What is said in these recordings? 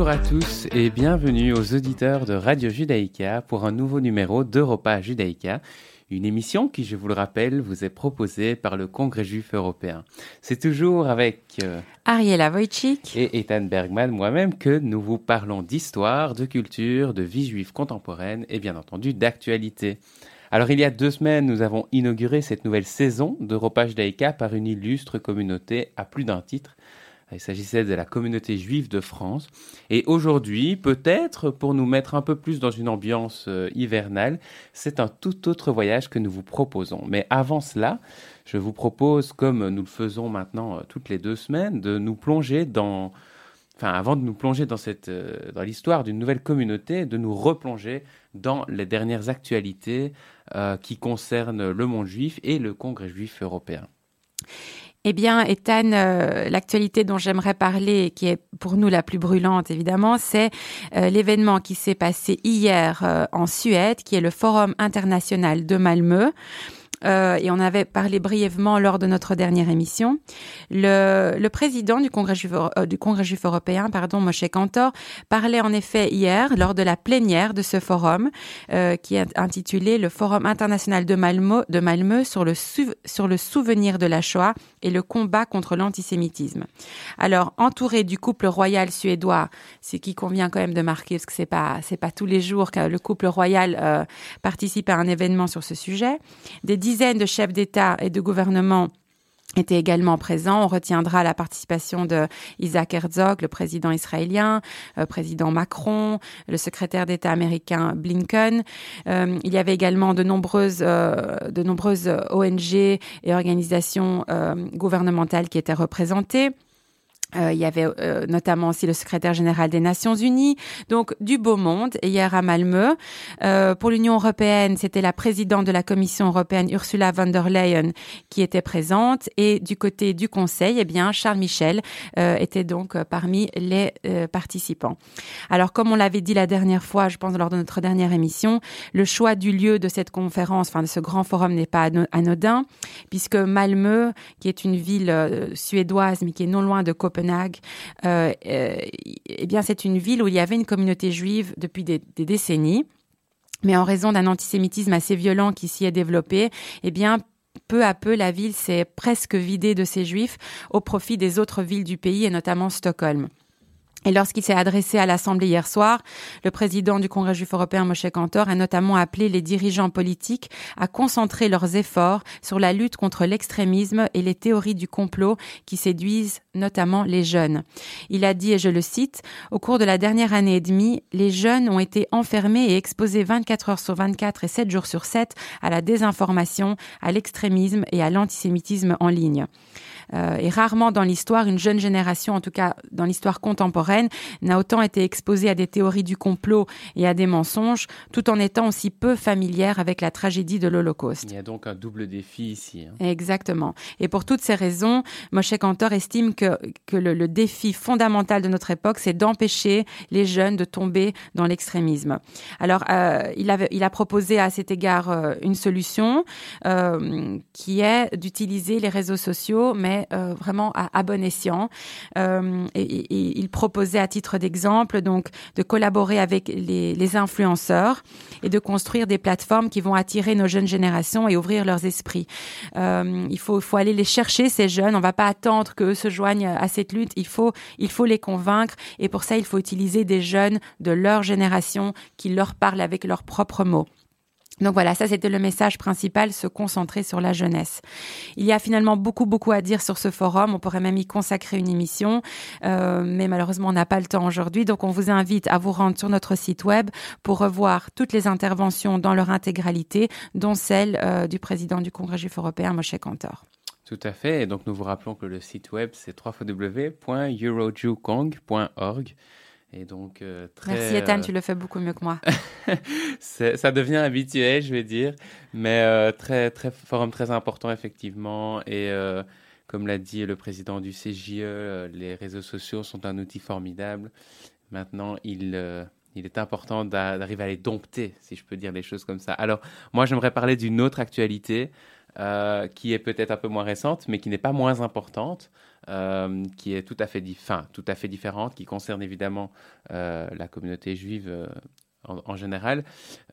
Bonjour à tous et bienvenue aux auditeurs de Radio Judaïka pour un nouveau numéro d'Europa Judaïka, une émission qui, je vous le rappelle, vous est proposée par le Congrès juif européen. C'est toujours avec euh, Ariela Wojcik et Ethan Bergman, moi-même, que nous vous parlons d'histoire, de culture, de vie juive contemporaine et bien entendu d'actualité. Alors il y a deux semaines, nous avons inauguré cette nouvelle saison d'Europa Judaïka par une illustre communauté à plus d'un titre. Il s'agissait de la communauté juive de France. Et aujourd'hui, peut-être pour nous mettre un peu plus dans une ambiance euh, hivernale, c'est un tout autre voyage que nous vous proposons. Mais avant cela, je vous propose, comme nous le faisons maintenant euh, toutes les deux semaines, de nous plonger dans, enfin, avant de nous plonger dans cette, euh, dans l'histoire d'une nouvelle communauté, de nous replonger dans les dernières actualités qui concernent le monde juif et le Congrès juif européen. Eh bien, Ethan, euh, l'actualité dont j'aimerais parler, qui est pour nous la plus brûlante évidemment, c'est euh, l'événement qui s'est passé hier euh, en Suède, qui est le Forum international de Malmö. Euh, et on avait parlé brièvement lors de notre dernière émission. Le, le président du Congrès, juif, euh, du Congrès juif européen, pardon, Moshe Kantor, parlait en effet hier lors de la plénière de ce forum euh, qui est intitulé le Forum international de Malmö, de Malmö sur, le sur le souvenir de la Shoah et le combat contre l'antisémitisme. Alors, entouré du couple royal suédois, ce qui convient quand même de marquer, parce que c'est pas pas tous les jours que le couple royal participe à un événement sur ce sujet, des dizaines de chefs d'État et de gouvernement étaient également présents. On retiendra la participation de Isaac Herzog, le président israélien, euh, président Macron, le secrétaire d'État américain Blinken. Euh, il y avait également de nombreuses, euh, de nombreuses ONG et organisations gouvernementales qui étaient représentées. Euh, il y avait euh, notamment aussi le secrétaire général des Nations Unies, donc du beau monde. hier à Malmö, euh, pour l'Union européenne, c'était la présidente de la Commission européenne Ursula von der Leyen qui était présente, et du côté du Conseil, eh bien Charles Michel était donc parmi les participants. Alors, comme on l'avait dit la dernière fois, je pense lors de notre dernière émission, le choix du lieu de cette conférence, enfin de ce grand forum, n'est pas anodin, puisque Malmö, qui est une ville suédoise mais qui est non loin de Copenhague euh, euh, eh bien, c'est une ville où il y avait une communauté juive depuis des, décennies. Mais en raison d'un antisémitisme assez violent qui s'y est développé, eh bien, peu à peu, la ville s'est presque vidée de ses juifs au profit des autres villes du pays et notamment Stockholm. Et lorsqu'il s'est adressé à l'Assemblée hier soir, le président du Congrès juif européen, Moshe Kantor, a notamment appelé les dirigeants politiques à concentrer leurs efforts sur la lutte contre l'extrémisme et les théories du complot qui séduisent notamment les jeunes. Il a dit, et je le cite, Au cours de la dernière année et demie, les jeunes ont été enfermés et exposés 24 heures sur 24 et 7 jours sur 7 à la désinformation, à l'extrémisme et à l'antisémitisme en ligne. Euh, et rarement dans l'histoire, une jeune génération, en tout cas dans l'histoire contemporaine, n'a autant été exposée à des théories du complot et à des mensonges, tout en étant aussi peu familière avec la tragédie de l'Holocauste. Il y a donc un double défi ici. Hein. Exactement. Et pour toutes ces raisons, Moshe Kantor estime que, que le, le défi fondamental de notre époque, c'est d'empêcher les jeunes de tomber dans l'extrémisme. Alors, euh, il, avait, il a proposé à cet égard euh, une solution qui est d'utiliser les réseaux sociaux, mais euh, vraiment à, bon escient. Euh, et, il proposait à titre d'exemple donc de collaborer avec les, influenceurs et de construire des plateformes qui vont attirer nos jeunes générations et ouvrir leurs esprits. Euh, il faut, aller les chercher ces jeunes. On va pas attendre qu'eux se joignent à cette lutte. Il faut les convaincre et pour ça il faut utiliser des jeunes de leur génération qui leur parlent avec leurs propres mots. Donc voilà, ça c'était le message principal, se concentrer sur la jeunesse. Il y a finalement beaucoup beaucoup à dire sur ce forum, on pourrait même y consacrer une émission, euh, mais malheureusement on n'a pas le temps aujourd'hui, donc on vous invite à vous rendre sur notre site web pour revoir toutes les interventions dans leur intégralité, dont celle euh, du président du Congrès juif européen, Moshe Kantor. Tout à fait, et donc nous vous rappelons que le site web c'est www.eurojewkong.org. Et donc, euh, très, Merci Ethan, tu le fais beaucoup mieux que moi. ça devient habituel, je vais dire, mais euh, très, très forum très important effectivement. Et euh, comme l'a dit le président du CJE, les réseaux sociaux sont un outil formidable. Maintenant, il, il est important d'arriver à les dompter, si je peux dire les choses comme ça. Alors, moi, j'aimerais parler d'une autre actualité euh, qui est peut-être un peu moins récente, mais qui n'est pas moins importante, euh, qui est tout à, fait différente, qui concerne évidemment euh, la communauté juive en, général.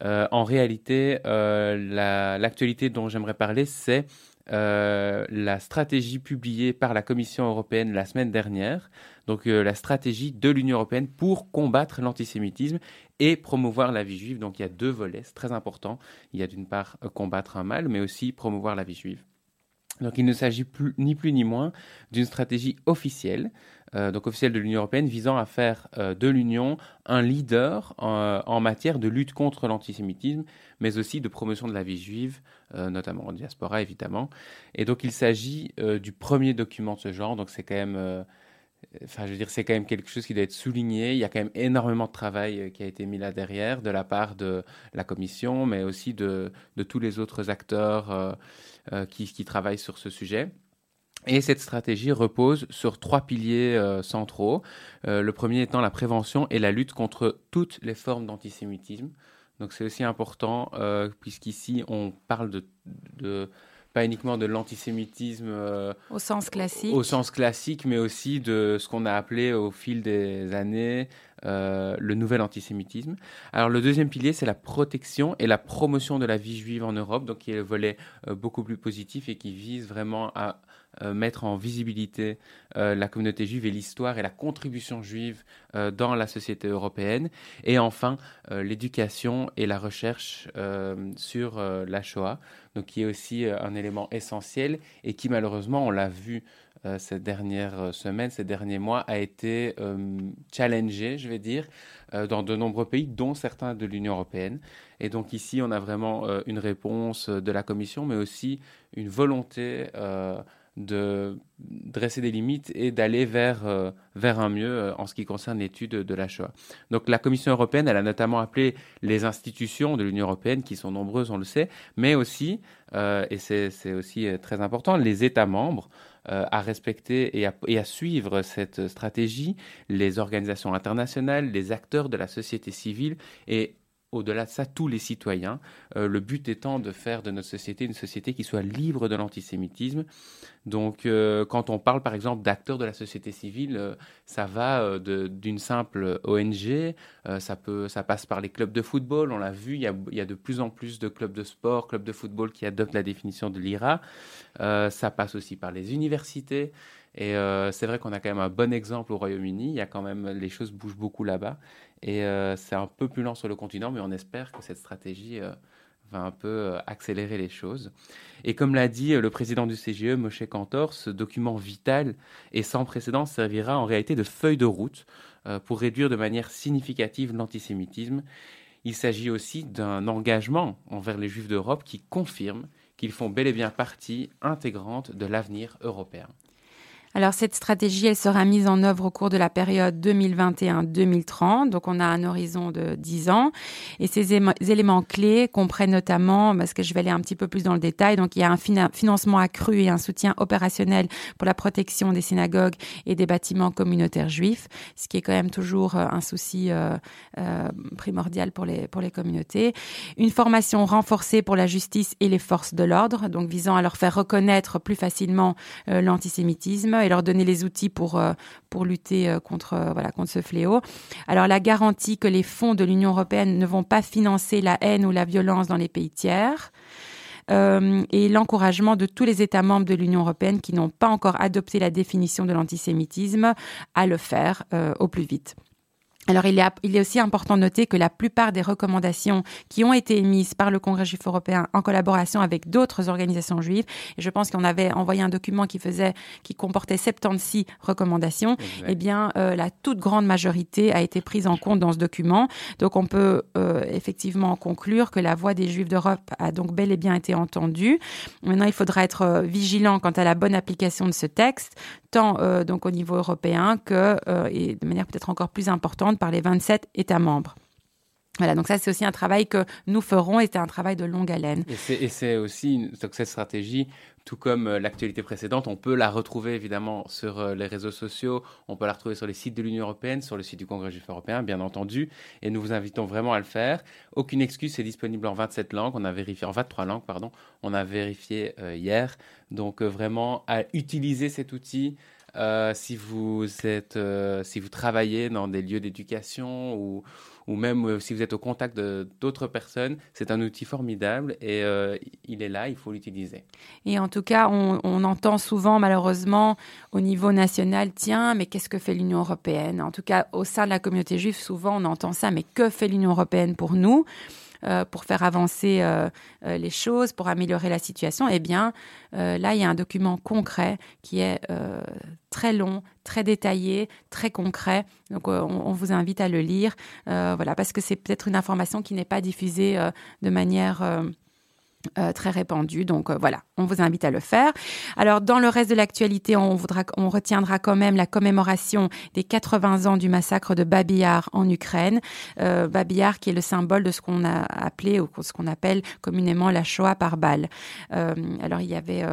en réalité, l'actualité dont j'aimerais parler, c'est la stratégie publiée par la Commission européenne la semaine dernière, donc la stratégie de l'Union européenne pour combattre l'antisémitisme et promouvoir la vie juive. Donc il y a deux volets, c'est très important. Il y a d'une part euh, combattre un mal, mais aussi promouvoir la vie juive. Donc il ne s'agit ni plus ni moins d'une stratégie officielle, euh, donc officielle de l'Union européenne, visant à faire euh, de l'Union un leader en, matière de lutte contre l'antisémitisme, mais aussi de promotion de la vie juive, notamment en diaspora évidemment. Et donc il s'agit du premier document de ce genre, donc c'est quand même Enfin, je veux dire, c'est quand même quelque chose qui doit être souligné. Il y a quand même énormément de travail euh, qui a été mis là derrière, de la part de la Commission, mais aussi de, tous les autres acteurs euh, euh, qui, travaillent sur ce sujet. Et cette stratégie repose sur trois piliers centraux. le premier étant la prévention et la lutte contre toutes les formes d'antisémitisme. Donc c'est aussi important, puisqu'ici on parle de pas uniquement de l'antisémitisme euh, au sens classique, au sens classique, mais aussi de ce qu'on a appelé au fil des années euh, le nouvel antisémitisme. Alors le deuxième pilier, c'est la protection et la promotion de la vie juive en Europe, donc qui est le volet euh, beaucoup plus positif et qui vise vraiment à mettre en visibilité la communauté juive et l'histoire et la contribution juive dans la société européenne. Et enfin, l'éducation et la recherche sur la Shoah donc qui est aussi euh, un élément essentiel et qui malheureusement, on l'a vu euh, ces dernières euh, semaines, ces derniers mois, a été challengé, je vais dire, dans de nombreux pays, dont certains de l'Union européenne. Et donc ici, on a vraiment une réponse de la Commission, mais aussi une volonté de dresser des limites et d'aller vers, euh, vers un mieux euh, en ce qui concerne l'étude de la Shoah. Donc la Commission européenne, elle a notamment appelé les institutions de l'Union européenne, qui sont nombreuses, on le sait, mais aussi, euh, et c'est aussi très important, les États membres à respecter et à, et à, suivre cette stratégie, les organisations internationales, les acteurs de la société civile et au-delà de ça, tous les citoyens, euh, le but étant de faire de notre société une société qui soit libre de l'antisémitisme. Donc, euh, quand on parle par exemple d'acteurs de la société civile, euh, ça va d'une simple ONG, ça, peut, ça passe par les clubs de football, on l'a vu, il y, a, il y, a, de plus en plus de clubs de sport, clubs de football qui adoptent la définition de l'IRA, ça passe aussi par les universités. Et c'est vrai qu'on a quand même un bon exemple au Royaume-Uni. Il y a quand même les choses bougent beaucoup là-bas. Et euh, c'est un peu plus lent sur le continent, mais on espère que cette stratégie euh, va un peu euh, accélérer les choses. Et comme l'a dit le président du CGE, Moshe Kantor, ce document vital et sans précédent servira en réalité de feuille de route pour réduire de manière significative l'antisémitisme. Il s'agit aussi d'un engagement envers les Juifs d'Europe qui confirme qu'ils font bel et bien partie intégrante de l'avenir européen. Alors cette stratégie, elle sera mise en œuvre au cours de la période 2021-2030, donc on a un horizon de 10 ans. Et ces éléments clés comprennent notamment, parce que je vais aller un petit peu plus dans le détail, donc il y a un financement accru et un soutien opérationnel pour la protection des synagogues et des bâtiments communautaires juifs, ce qui est quand même toujours euh, un souci euh, euh, primordial pour les, pour les communautés. Une formation renforcée pour la justice et les forces de l'ordre, donc visant à leur faire reconnaître plus facilement l'antisémitisme et leur donner les outils pour, euh, lutter euh, euh, contre ce fléau. Alors la garantie que les fonds de l'Union européenne ne vont pas financer la haine ou la violence dans les pays tiers. et l'encouragement de tous les États membres de l'Union européenne qui n'ont pas encore adopté la définition de l'antisémitisme à le faire au plus vite. Alors, il est, il est aussi important de noter que la plupart des recommandations qui ont été émises par le Congrès juif européen en collaboration avec d'autres organisations juives, et je pense qu'on avait envoyé un document qui faisait, qui comportait 76 recommandations, eh bien, euh, la toute grande majorité a été prise en compte dans ce document. Donc, on peut euh, effectivement conclure que la voix des juifs d'Europe a donc bel et bien été entendue. Maintenant, il faudra être euh, vigilant quant à la bonne application de ce texte, tant donc au niveau européen que, et de manière peut-être encore plus importante, par les 27 États membres. Voilà, donc ça c'est aussi un travail que nous ferons et c'est un travail de longue haleine. Et c'est aussi une stratégie, tout comme euh, l'actualité précédente, on peut la retrouver évidemment sur euh, les réseaux sociaux, on peut la retrouver sur les sites de l'Union européenne, sur le site du Congrès juif européen, bien entendu, et nous vous invitons vraiment à le faire. Aucune excuse, c'est disponible en 27 langues, on a vérifié, en 23 langues, pardon, on a vérifié euh, hier. Donc vraiment à utiliser cet outil. Si vous êtes, si vous travaillez dans des lieux d'éducation ou, ou même euh, si vous êtes au contact d'autres personnes, c'est un outil formidable et euh, il est là, il faut l'utiliser. Et en tout cas, on, entend souvent malheureusement au niveau national, tiens, mais qu'est-ce que fait l'Union européenne? En tout cas, au sein de la communauté juive, souvent on entend ça, mais que fait l'Union européenne pour nous? Euh, pour faire avancer euh, euh, les choses, pour améliorer la situation, eh bien, là, il y a un document concret qui est très long, très détaillé, très concret. Donc, on, vous invite à le lire, voilà, parce que c'est peut-être une information qui n'est pas diffusée de manière euh, très répandu. Donc euh, voilà, on vous invite à le faire. Alors dans le reste de l'actualité, on, voudra, on retiendra quand même la commémoration des 80 ans du massacre de Babiyar en Ukraine. Euh, Babiyar qui est le symbole de ce qu'on a appelé ou ce qu'on appelle communément la Shoah par balle. Euh, alors il y avait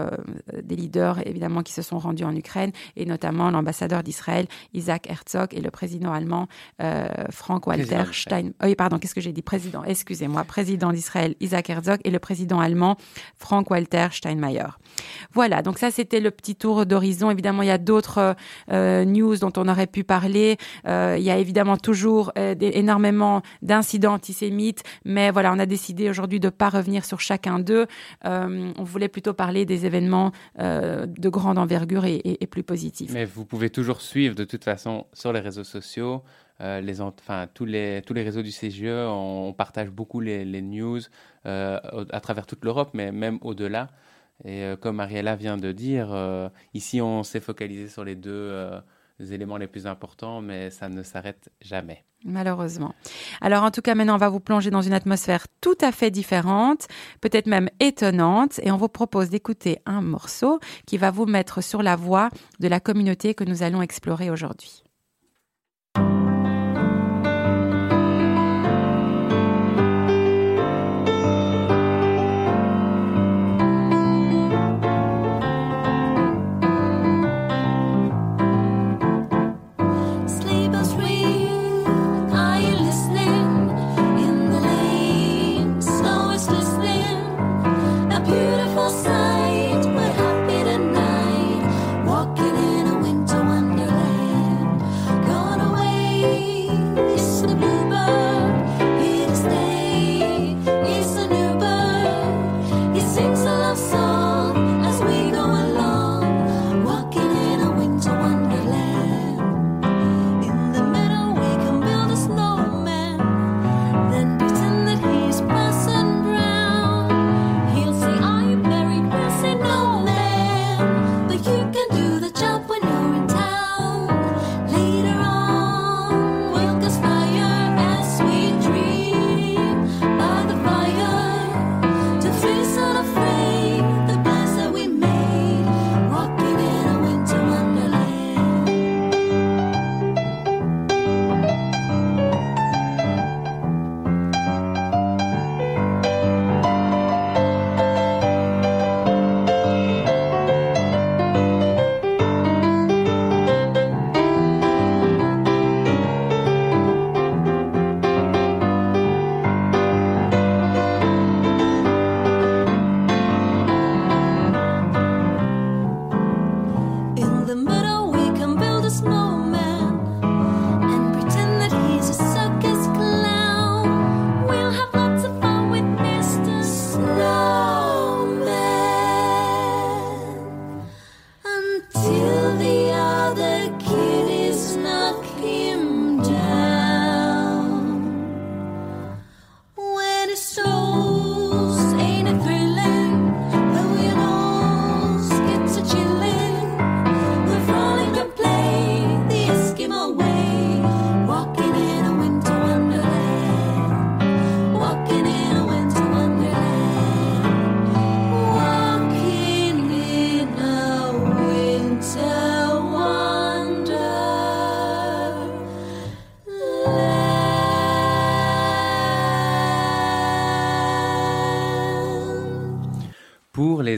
des leaders évidemment qui se sont rendus en Ukraine et notamment l'ambassadeur d'Israël Isaac Herzog et le président allemand Frank-Walter Stein. oui, pardon, qu'est-ce que j'ai dit? Président, excusez-moi, président d'Israël Isaac Herzog et le président allemand Frank-Walter Steinmeier. Voilà, donc ça c'était le petit tour d'horizon. Évidemment, il y a d'autres euh, news dont on aurait pu parler. Euh, il y a évidemment toujours euh, énormément d'incidents antisémites, mais voilà, on a décidé aujourd'hui de ne pas revenir sur chacun d'eux. on voulait plutôt parler des événements de grande envergure et, plus positifs. Mais vous pouvez toujours suivre de toute façon sur les réseaux sociaux. Tous, les, tous les réseaux du CGE, on, partage beaucoup les, news euh, à travers toute l'Europe, mais même au-delà. Et euh, comme Mariella vient de dire, euh, ici on s'est focalisé sur les deux éléments les plus importants, mais ça ne s'arrête jamais. Malheureusement. Alors en tout cas, maintenant, on va vous plonger dans une atmosphère tout à fait différente, peut-être même étonnante, et on vous propose d'écouter un morceau qui va vous mettre sur la voie de la communauté que nous allons explorer aujourd'hui.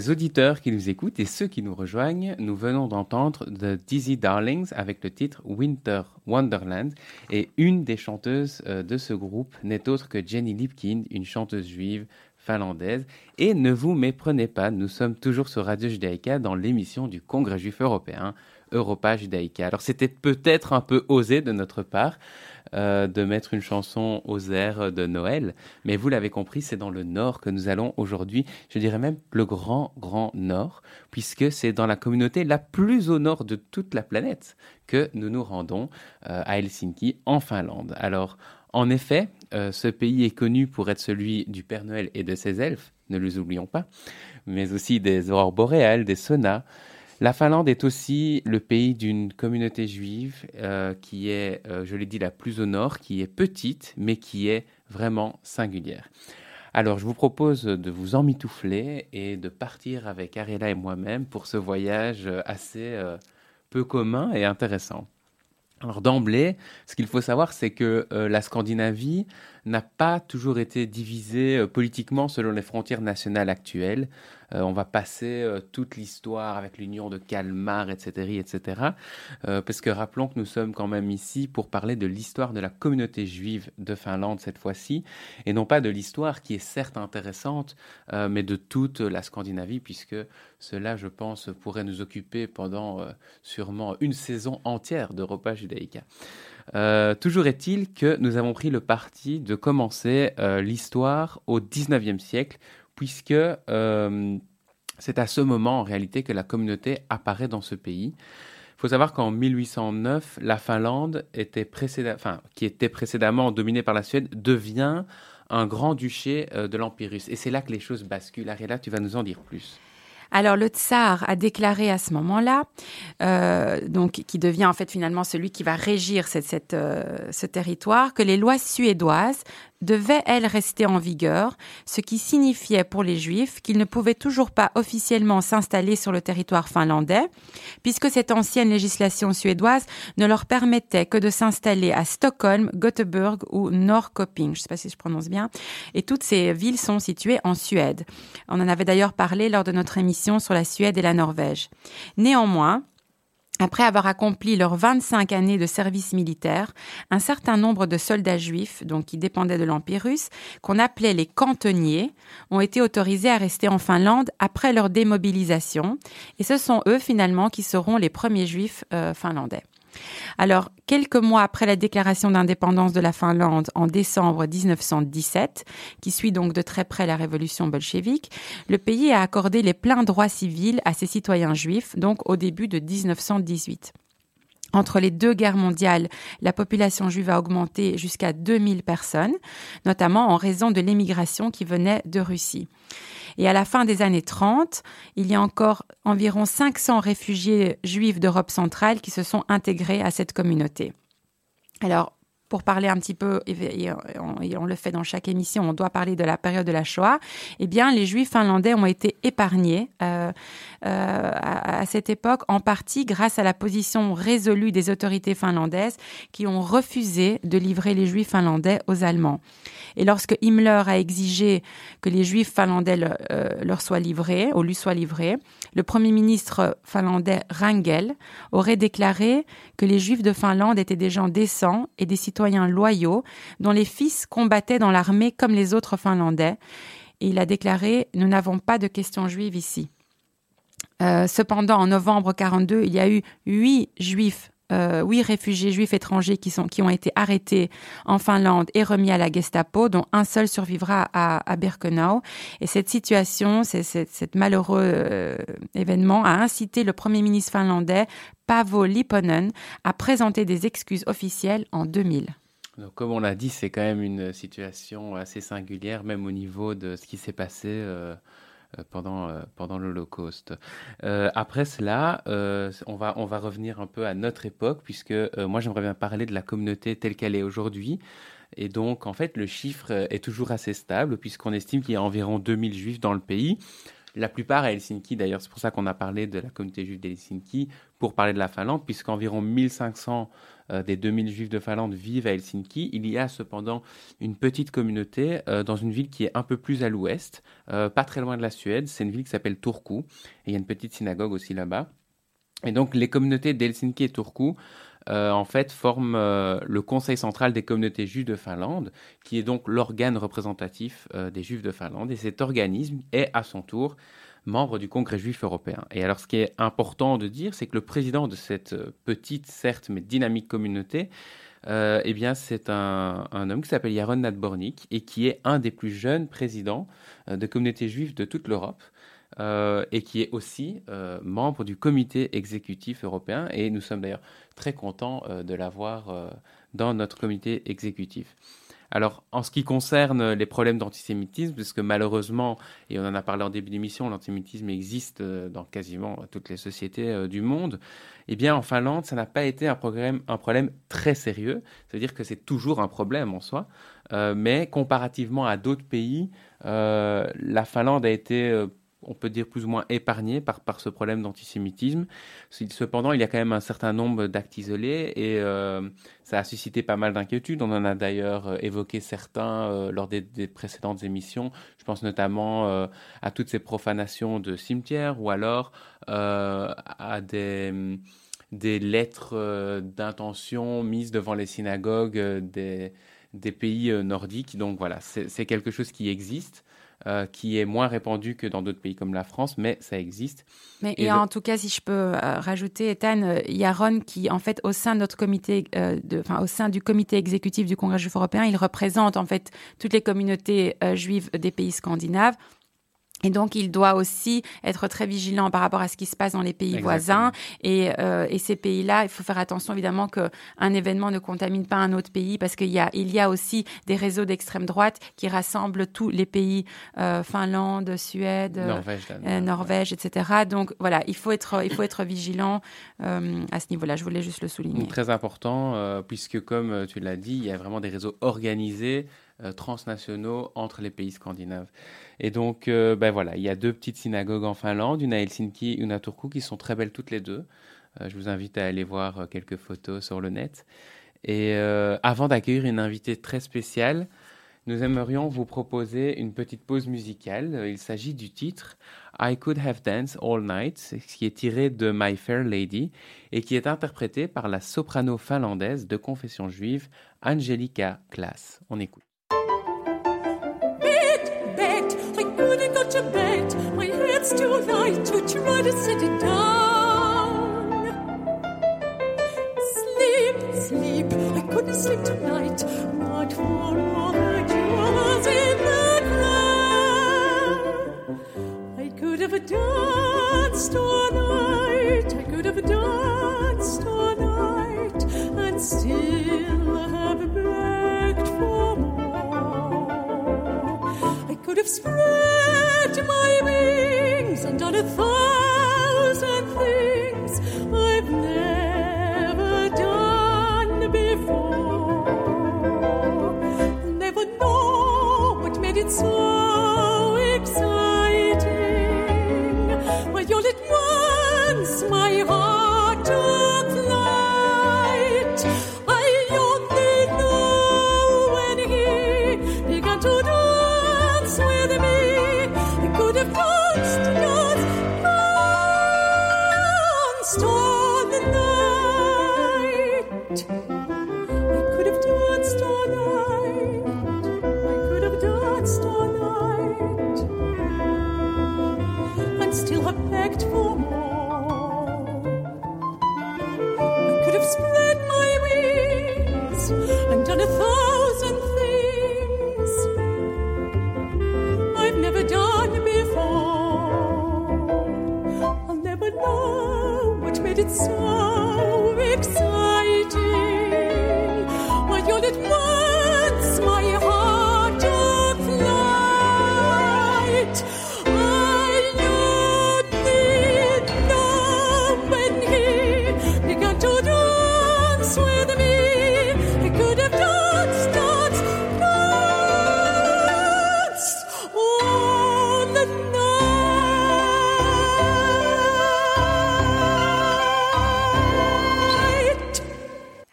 Les auditeurs qui nous écoutent et ceux qui nous rejoignent, nous venons d'entendre The Dizzy Darlings avec le titre Winter Wonderland. Et une des chanteuses euh, de ce groupe n'est autre que Jenny Lipkin, une chanteuse juive finlandaise. Et ne vous méprenez pas, nous sommes toujours sur Radio Judaïka dans l'émission du Congrès juif européen, Europa Judaïka. Alors c'était peut-être un peu osé de notre part, euh, de mettre une chanson aux airs de Noël. Mais vous l'avez compris, c'est dans le Nord que nous allons aujourd'hui, je dirais même le grand, grand Nord, puisque c'est dans la communauté la plus au nord de toute la planète que nous nous rendons euh, à Helsinki, en Finlande. Alors, en effet, euh, ce pays est connu pour être celui du Père Noël et de ses elfes, ne les oublions pas, mais aussi des aurores boréales, des saunas, la Finlande est aussi le pays d'une communauté juive euh, qui est, euh, je l'ai dit, la plus au nord, qui est petite, mais qui est vraiment singulière. Alors, je vous propose de vous emmitoufler et de partir avec Ariela et moi-même pour ce voyage assez euh, peu commun et intéressant. Alors d'emblée, ce qu'il faut savoir, c'est que la Scandinavie n'a pas toujours été divisée politiquement selon les frontières nationales actuelles. Euh, on va passer euh, toute l'histoire avec l'union de Kalmar, etc., etc. Euh, parce que rappelons que nous sommes quand même ici pour parler de l'histoire de la communauté juive de Finlande cette fois-ci, et non pas de l'histoire qui est certes intéressante, mais de toute la Scandinavie, puisque cela, je pense, pourrait nous occuper pendant sûrement une saison entière d'Europa Judaïca. toujours est-il que nous avons pris le parti de commencer l'histoire au 19e siècle puisque euh, c'est à ce moment en réalité que la communauté apparaît dans ce pays. Il faut savoir qu'en 1809, la Finlande, était enfin, qui était précédemment dominée par la Suède, devient un grand-duché euh, de l'Empire russe. Et c'est là que les choses basculent. Ariela, tu vas nous en dire plus. Alors le tsar a déclaré à ce moment-là, euh, donc qui devient en fait finalement celui qui va régir cette, ce territoire, que les lois suédoises devait, elle, rester en vigueur, ce qui signifiait pour les Juifs qu'ils ne pouvaient toujours pas officiellement s'installer sur le territoire finlandais, puisque cette ancienne législation suédoise ne leur permettait que de s'installer à Stockholm, Göteborg ou Norrköping, je ne sais pas si je prononce bien, et toutes ces villes sont situées en Suède. On en avait d'ailleurs parlé lors de notre émission sur la Suède et la Norvège. Néanmoins, après avoir accompli leurs 25 années de service militaire, un certain nombre de soldats juifs, donc qui dépendaient de l'Empire russe, qu'on appelait les cantonniers, ont été autorisés à rester en Finlande après leur démobilisation. Et ce sont eux finalement qui seront les premiers juifs euh, finlandais. Alors, quelques mois après la déclaration d'indépendance de la Finlande en décembre 1917, qui suit donc de très près la révolution bolchevique, le pays a accordé les pleins droits civils à ses citoyens juifs, donc au début de 1918. Entre les deux guerres mondiales, la population juive a augmenté jusqu'à 2000 personnes, notamment en raison de l'émigration qui venait de Russie. Et à la fin des années 30, il y a encore environ 500 réfugiés juifs d'Europe centrale qui se sont intégrés à cette communauté. Alors, pour parler un petit peu, et on, le fait dans chaque émission, on doit parler de la période de la Shoah, eh bien, les Juifs finlandais ont été épargnés euh, euh, à, cette époque, en partie grâce à la position résolue des autorités finlandaises qui ont refusé de livrer les Juifs finlandais aux Allemands. Et lorsque Himmler a exigé que les Juifs finlandais euh, leur soient livrés, ou lui soient livrés, le Premier ministre finlandais Rangel aurait déclaré que les Juifs de Finlande étaient des gens décents et des citoyens loyaux dont les fils combattaient dans l'armée comme les autres Finlandais. Et il a déclaré Nous n'avons pas de questions juives ici. Euh, cependant, en novembre 42, il y a eu huit juifs euh, huit réfugiés juifs étrangers qui, sont, qui ont été arrêtés en Finlande et remis à la Gestapo, dont un seul survivra à, Birkenau. Et cette situation, cet malheureux euh, événement a incité le Premier ministre finlandais, Paavo Lipponen, à présenter des excuses officielles en 2000. Donc, comme on l'a dit, c'est quand même une situation assez singulière, même au niveau de ce qui s'est passé. Euh, pendant, euh, pendant l'Holocauste. Euh, après cela, on va revenir un peu à notre époque, puisque moi j'aimerais bien parler de la communauté telle qu'elle est aujourd'hui. Et donc, en fait, le chiffre est toujours assez stable, puisqu'on estime qu'il y a environ 2000 juifs dans le pays. La plupart à Helsinki. D'ailleurs, c'est pour ça qu'on a parlé de la communauté juive d'Helsinki pour parler de la Finlande, puisqu'environ 1500 euh, des 2000 juifs de Finlande vivent à Helsinki. Il y a cependant une petite communauté euh, dans une ville qui est un peu plus à l'ouest, euh, pas très loin de la Suède. C'est une ville qui s'appelle Turku. Et il y a une petite synagogue aussi là-bas. Et donc les communautés d'Helsinki et Turku en fait, forment le Conseil central des communautés juives de Finlande, qui est donc l'organe représentatif des juifs de Finlande. Et cet organisme est à son tour membre du Congrès juif européen. Et alors, ce qui est important de dire, c'est que le président de cette euh, petite, certes, mais dynamique communauté, euh, eh bien, c'est un, homme qui s'appelle Yaron Nadbornik et qui est un des plus jeunes présidents euh, de communautés juives de toute l'Europe. Et qui est aussi membre du comité exécutif européen. Et nous sommes d'ailleurs très contents de l'avoir dans notre comité exécutif. Alors, en ce qui concerne les problèmes d'antisémitisme, puisque malheureusement, et on en a parlé en début d'émission, l'antisémitisme existe euh, dans quasiment toutes les sociétés euh, du monde, eh bien, en Finlande, ça n'a pas été un problème, très sérieux. C'est-à-dire que c'est toujours un problème en soi, euh, mais comparativement à d'autres pays, la Finlande a été on peut dire plus ou moins épargné par, ce problème d'antisémitisme. Cependant, il y a quand même un certain nombre d'actes isolés et euh, ça a suscité pas mal d'inquiétudes. On en a d'ailleurs euh, évoqué certains euh, lors des, précédentes émissions. Je pense notamment à toutes ces profanations de cimetières ou alors à des, lettres d'intention mises devant les synagogues des pays nordiques. Donc voilà, c'est quelque chose qui existe. Euh, qui est moins répandu que dans d'autres pays comme la France, mais ça existe. Mais et, en tout cas, si je peux euh, rajouter, Ethan, euh, Yaron, qui en fait au sein de notre comité, de, enfin au sein du comité exécutif du Congrès juif européen, il représente en fait toutes les communautés juives des pays scandinaves. Et donc, il doit aussi être très vigilant par rapport à ce qui se passe dans les pays voisins. Et, euh, et ces pays-là, il faut faire attention évidemment qu'un événement ne contamine pas un autre pays parce qu'il y a, il y a aussi des réseaux d'extrême droite qui rassemblent tous les pays, euh, Finlande, Suède, Norvège, euh, Norvège etc. Donc voilà, il faut être, il faut être vigilant euh, à ce niveau-là. Je voulais juste le souligner. Très important, euh, puisque comme tu l'as dit, il y a vraiment des réseaux organisés euh, transnationaux entre les pays scandinaves. Et donc, euh, ben voilà, il y a deux petites synagogues en Finlande, une à Helsinki, une à Turku, qui sont très belles toutes les deux. Euh, je vous invite à aller voir quelques photos sur le net. Et avant d'accueillir une invitée très spéciale, nous aimerions vous proposer une petite pause musicale. Il s'agit du titre I Could Have Danced All Night, qui est tiré de My Fair Lady et qui est interprété par la soprano finlandaise de confession juive Angelica Klaas. On écoute. Too to try to sit it down. Sleep, sleep, I couldn't sleep tonight. Not for all the jewels in the crown. I could have danced all night. I could have danced all night and still I could have spread my wings and done a thousand things I've never done before. Never know what made it so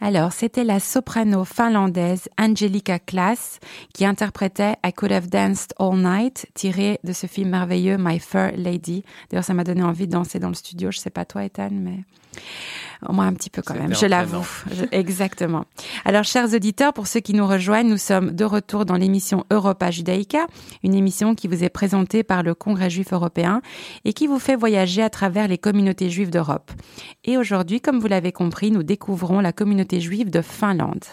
Alors, c'était la soprano finlandaise Angelica Klaas qui interprétait I Could Have Danced All Night, tiré de ce film merveilleux My Fair Lady. D'ailleurs, ça m'a donné envie de danser dans le studio. Je sais pas toi, Ethan, mais moi un petit peu quand même, je l'avoue. Exactement. Alors, chers auditeurs, pour ceux qui nous rejoignent, nous sommes de retour dans l'émission Europa Judaica, une émission qui vous est présentée par le Congrès juif européen et qui vous fait voyager à travers les communautés juives d'Europe. Et aujourd'hui, comme vous l'avez compris, nous découvrons la communauté juive de Finlande.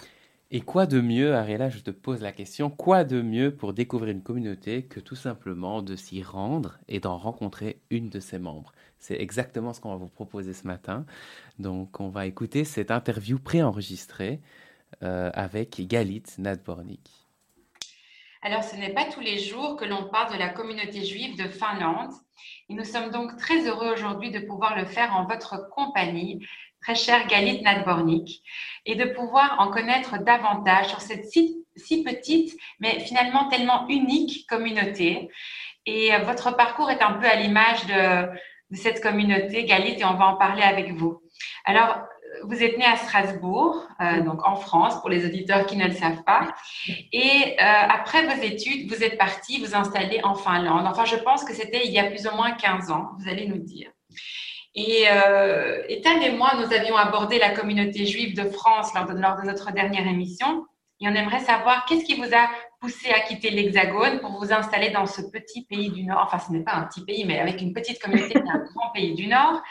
Et quoi de mieux, Ariella, je te pose la question, quoi de mieux pour découvrir une communauté que tout simplement de s'y rendre et d'en rencontrer une de ses membres? C'est exactement ce qu'on va vous proposer ce matin. Donc on va écouter cette interview préenregistrée euh, avec Galit Nadbornik. Alors ce n'est pas tous les jours que l'on parle de la communauté juive de Finlande. Et nous sommes donc très heureux aujourd'hui de pouvoir le faire en votre compagnie très cher Galit Nadbornik, et de pouvoir en connaître davantage sur cette si, si, petite, mais finalement tellement unique communauté. Et euh, votre parcours est un peu à l'image de, de, cette communauté, Galit, et on va en parler avec vous. Alors, vous êtes né à Strasbourg, euh, donc en France, pour les auditeurs qui ne le savent pas. Et euh, après vos études, vous êtes parti vous installer en Finlande. Enfin, je pense que c'était il y a plus ou moins 15 ans, vous allez nous dire. Et euh, Ethan et moi, nous avions abordé la communauté juive de France lors de, lors de notre dernière émission. Et on aimerait savoir qu'est-ce qui vous a poussé à quitter l'Hexagone pour vous installer dans ce petit pays du Nord. Enfin, ce n'est pas un petit pays, mais avec une petite communauté d'un grand pays du Nord.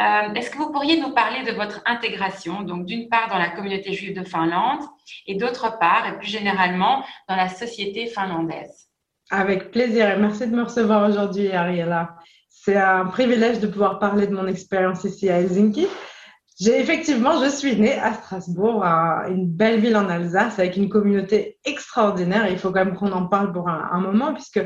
Euh, Est-ce que vous pourriez nous parler de votre intégration, donc d'une part dans la communauté juive de Finlande et d'autre part, et plus généralement, dans la société finlandaise? Avec plaisir et merci de me recevoir aujourd'hui, Ariella. C'est un privilège de pouvoir parler de mon expérience ici à Helsinki. J'ai effectivement, je suis née à Strasbourg, à une belle ville en Alsace, avec une communauté extraordinaire. il faut quand même qu'on en parle pour un, moment, puisque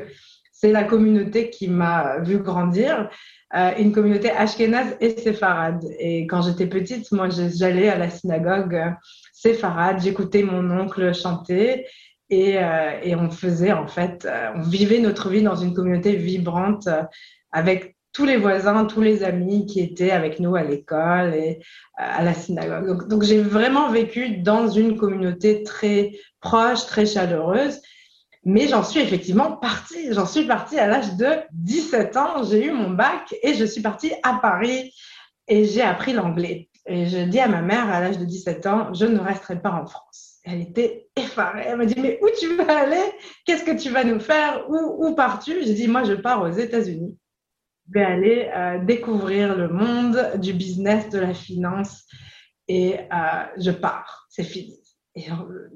c'est la communauté qui m'a vu grandir, euh, une communauté ashkénaze et séfarade. Et quand j'étais petite, moi, j'allais à la synagogue euh, séfarade, j'écoutais mon oncle chanter. Et, euh, on faisait en fait, on vivait notre vie dans une communauté vibrante avec tous les voisins, tous les amis qui étaient avec nous à l'école et euh, à la synagogue. Donc, j'ai vraiment vécu dans une communauté très proche, très chaleureuse. Mais j'en suis effectivement partie. J'en suis partie à l'âge de 17 ans. J'ai eu mon bac et je suis partie à Paris et j'ai appris l'anglais. Et je dis à ma mère à l'âge de 17 ans, je ne resterai pas en France. Elle était effarée. Elle m'a dit, mais où tu vas aller? Qu'est-ce que tu vas nous faire? Où, où pars-tu J'ai dit, moi, je pars aux États-Unis vais aller euh, découvrir le monde du business, de la finance et euh, je pars, c'est fini. Et, euh,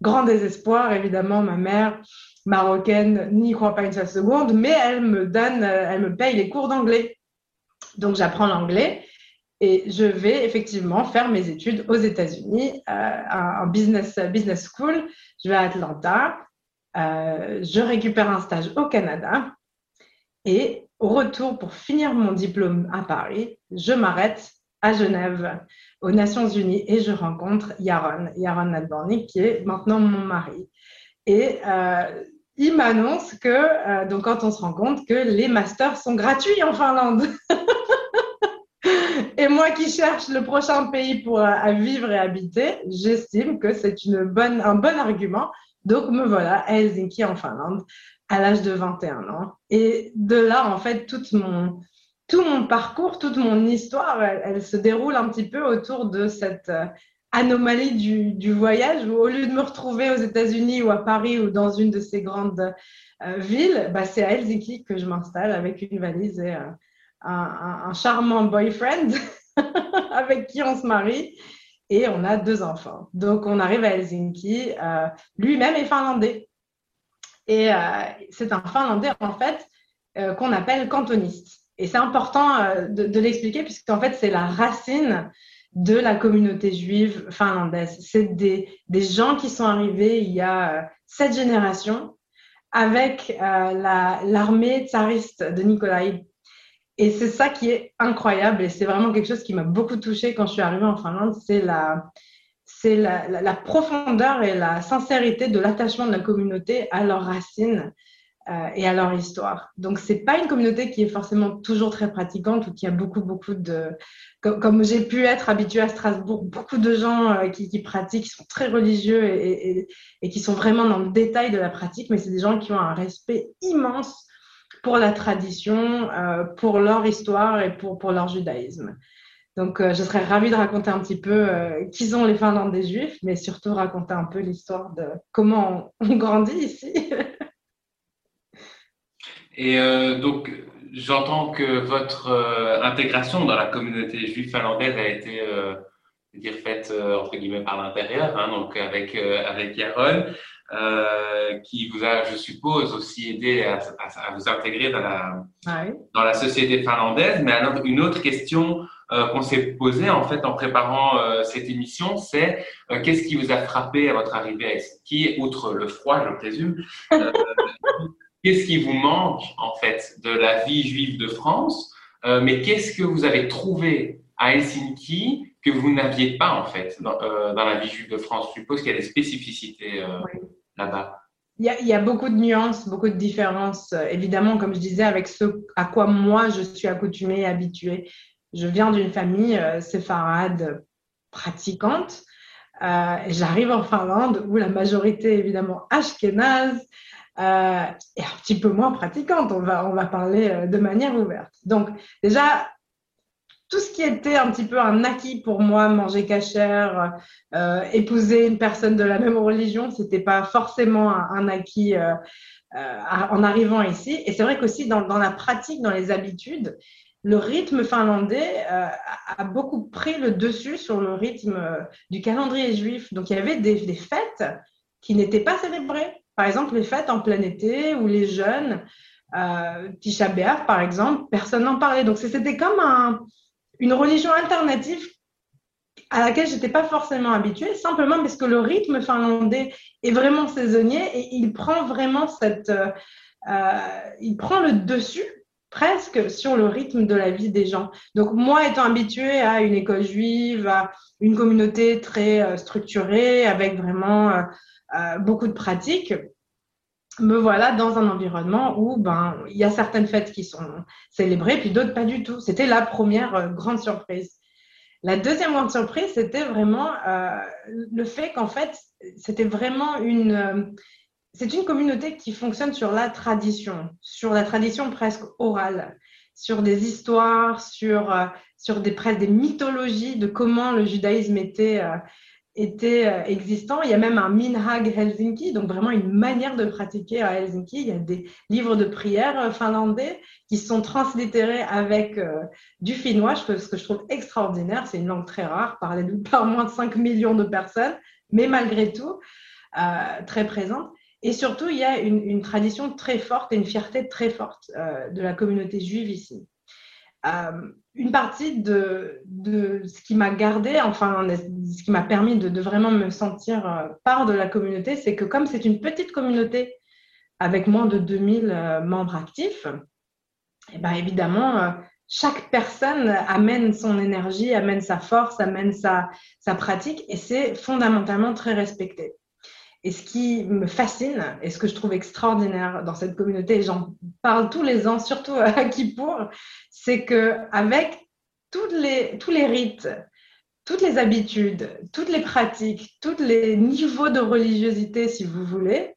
grand désespoir, évidemment, ma mère marocaine n'y croit pas une seule seconde, mais elle me donne, elle me paye les cours d'anglais. Donc j'apprends l'anglais et je vais effectivement faire mes études aux États-Unis, en business, business school. Je vais à Atlanta, je récupère un stage au Canada et au retour pour finir mon diplôme à Paris, je m'arrête à Genève, aux Nations Unies, et je rencontre Yaron, Yaron Nadbornik, qui est maintenant mon mari. Et euh, il m'annonce que, euh, donc quand on se rend compte, que les masters sont gratuits en Finlande. et moi qui cherche le prochain pays pour euh, vivre et habiter, j'estime que c'est un bon argument. Donc me voilà à Helsinki en Finlande à l'âge de 21 ans. Et de là, en fait, tout mon, parcours, toute mon histoire, elle, se déroule un petit peu autour de cette euh, anomalie du, voyage où au lieu de me retrouver aux États-Unis ou à Paris ou dans une de ces grandes euh, villes, bah, c'est à Helsinki que je m'installe avec une valise et euh, un, charmant boyfriend avec qui on se marie et on a deux enfants. Donc on arrive à Helsinki. Lui-même est finlandais. Et euh, c'est un Finlandais, en fait, euh, qu'on appelle cantoniste. Et c'est important euh, de, de l'expliquer, puisqu'en fait, c'est la racine de la communauté juive finlandaise. C'est des, gens qui sont arrivés il y a sept générations avec l'armée la, tsariste de Nikolai. Et c'est ça qui est incroyable et c'est vraiment quelque chose qui m'a beaucoup touchée quand je suis arrivée en Finlande, c'est la, c'est la, profondeur et la sincérité de l'attachement de la communauté à leurs racines. euh, et à leur histoire. Donc, c'est pas une communauté qui est forcément toujours très pratiquante ou qui a beaucoup, beaucoup de... Comme, j'ai pu être habituée à Strasbourg, beaucoup de gens euh, qui, pratiquent, qui sont très religieux et, qui sont vraiment dans le détail de la pratique, mais c'est des gens qui ont un respect immense pour la tradition, euh, pour leur histoire et pour leur judaïsme. Donc, euh, je serais ravie de raconter un petit peu euh, qui sont les Finlandais juifs, mais surtout raconter un peu l'histoire de comment on, on grandit ici. Et euh, donc, j'entends que votre euh, intégration dans la communauté juive finlandaise a été dire faite entre guillemets par l'intérieur, hein, donc avec avec Yaron, qui vous a, je suppose, aussi aidé à, à, à vous intégrer dans la Ah oui. dans la société finlandaise. Mais alors, une autre question qu'on s'est posée en fait en préparant cette émission, c'est qu'est-ce qui vous a frappé à votre arrivée à Helsinki, outre le froid, je présume. qu'est-ce qui vous manque en fait de la vie juive de France, euh, mais qu'est-ce que vous avez trouvé à Helsinki que vous n'aviez pas en fait dans, euh, dans, la vie juive de France? Je suppose qu'il y a des spécificités euh, oui. là-bas. Il y, a, il y, a, beaucoup de nuances, beaucoup de différences. Évidemment, comme je disais, avec ce à quoi moi je suis accoutumée, habituée. Je viens d'une famille euh, séfarade pratiquante. Euh, J'arrive en Finlande où la majorité, évidemment, ashkénaze, euh, et un petit peu moins pratiquante. On va, on va parler euh, de manière ouverte. Donc, déjà, tout ce qui était un petit peu un acquis pour moi, manger cachère, épouser une personne de la même religion, c'était pas forcément un, acquis en arrivant ici. Et c'est vrai qu'aussi dans, dans, la pratique, dans les habitudes, le rythme finlandais euh, a beaucoup pris le dessus sur le rythme du calendrier juif. Donc il y avait des, des fêtes qui n'étaient pas célébrées par exemple, les fêtes en plein été ou les jeunes, euh, Tisha B'Av, par exemple, personne n'en parlait. Donc, c'était comme un, une religion alternative à laquelle j'étais pas forcément habituée, simplement parce que le rythme finlandais est vraiment saisonnier et il prend vraiment cette, euh, il prend le dessus presque sur le rythme de la vie des gens. Donc moi, étant habituée à une école juive, à une communauté très euh, structurée, avec vraiment euh, euh, beaucoup de pratiques, me voilà dans un environnement où ben il y a certaines fêtes qui sont célébrées, puis d'autres pas du tout. C'était la première grande surprise. La deuxième grande surprise, c'était vraiment le fait qu'en fait, c'était vraiment une c'est une communauté qui fonctionne sur la tradition, sur la tradition presque orale, sur des histoires, sur euh, sur des presque des mythologies de comment le judaïsme était euh, était euh, existant. Il y a même un Minhag Helsinki, donc vraiment une manière de pratiquer à Helsinki. Il y a des livres de prière euh, finlandais qui sont translittérés avec du finnois, ce que je trouve extraordinaire. C'est une langue très rare, parlée par moins de 5 millions de personnes, mais malgré tout, très présente. Et surtout, il y a une, une, tradition très forte et une fierté très forte euh, de la communauté juive ici. Euh, une partie de, de ce qui m'a gardé, enfin, ce qui m'a permis de, de, vraiment me sentir euh, part de la communauté, c'est que comme c'est une petite communauté avec moins de 2000 euh, membres actifs, et eh ben évidemment, chaque personne amène son énergie, amène sa force, amène sa, sa pratique, et c'est fondamentalement très respecté. Et ce qui me fascine et ce que je trouve extraordinaire dans cette communauté, j'en parle tous les ans, surtout à Kippour, c'est que avec tous les rites, toutes les habitudes, toutes les pratiques, tous les niveaux de religiosité, si vous voulez,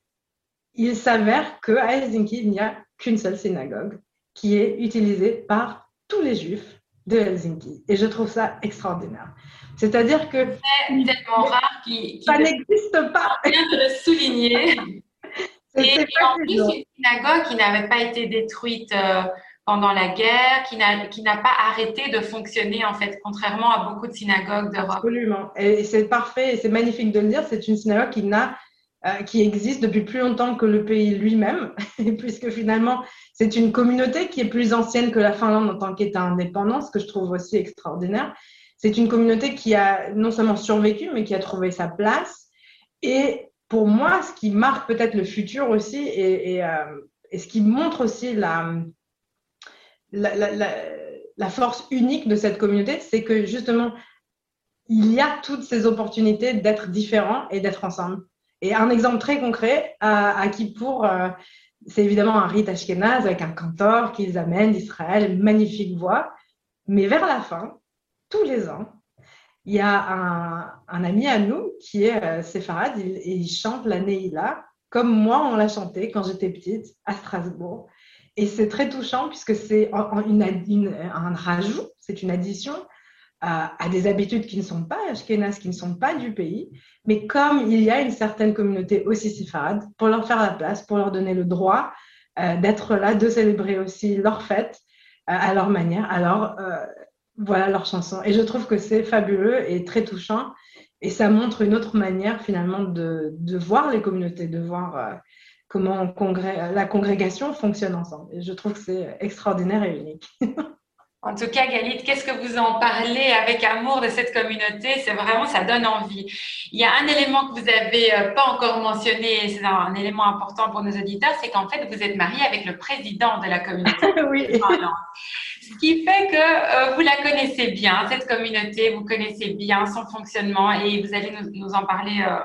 il s'avère qu'à Helsinki, il n'y a qu'une seule synagogue qui est utilisée par tous les juifs de Helsinki. Et je trouve ça extraordinaire. C'est-à-dire que c'est tellement rare qui, ça n'existe pas. On vient de le souligner. et, et en plus, une synagogue qui n'avait pas été détruite euh, pendant la guerre, qui n'a qui n'a pas arrêté de fonctionner en fait, contrairement à beaucoup de synagogues d'Europe. Absolument. Et c'est parfait, et c'est magnifique de le dire. C'est une synagogue qui n'a euh, qui existe depuis plus longtemps que le pays lui-même, puisque finalement, c'est une communauté qui est plus ancienne que la Finlande en tant qu'État indépendant, ce que je trouve aussi extraordinaire. C'est une communauté qui a non seulement survécu, mais qui a trouvé sa place. Et pour moi, ce qui marque peut-être le futur aussi, et, euh, ce qui montre aussi la, la force unique de cette communauté, c'est que justement, il y a toutes ces opportunités d'être différents et d'être ensemble. Et un exemple très concret, à, à Kippour, euh, c'est évidemment un rite ashkénaze avec un cantor qu'ils amènent d'Israël, magnifique voix. Mais vers la fin, tous les ans, il y a un, ami à nous qui est euh, et il chante la Neila comme moi on l'a chanté quand j'étais petite à Strasbourg. Et c'est très touchant puisque c'est un rajout, c'est une addition à, des habitudes qui ne sont pas ashkénazes, qui ne sont pas du pays. Mais comme il y a une certaine communauté aussi séfarade, pour leur faire la place, pour leur donner le droit euh, d'être là, de célébrer aussi leur fête euh, à leur manière. Alors, euh, voilà leur chanson. Et je trouve que c'est fabuleux et très touchant. Et ça montre une autre manière finalement de, voir les communautés, de voir comment la congrégation fonctionne ensemble. Et je trouve que c'est extraordinaire et unique. En tout cas, Galit, qu'est-ce que vous en parlez avec amour de cette communauté? C'est vraiment, ça donne envie. Il y a un élément que vous n'avez euh, pas encore mentionné, c'est un, élément important pour nos auditeurs, c'est qu'en fait, vous êtes marié avec le président de la communauté. oui. Ce qui fait que euh, vous la connaissez bien, cette communauté, vous connaissez bien son fonctionnement et vous allez nous, nous en parler. Euh, euh,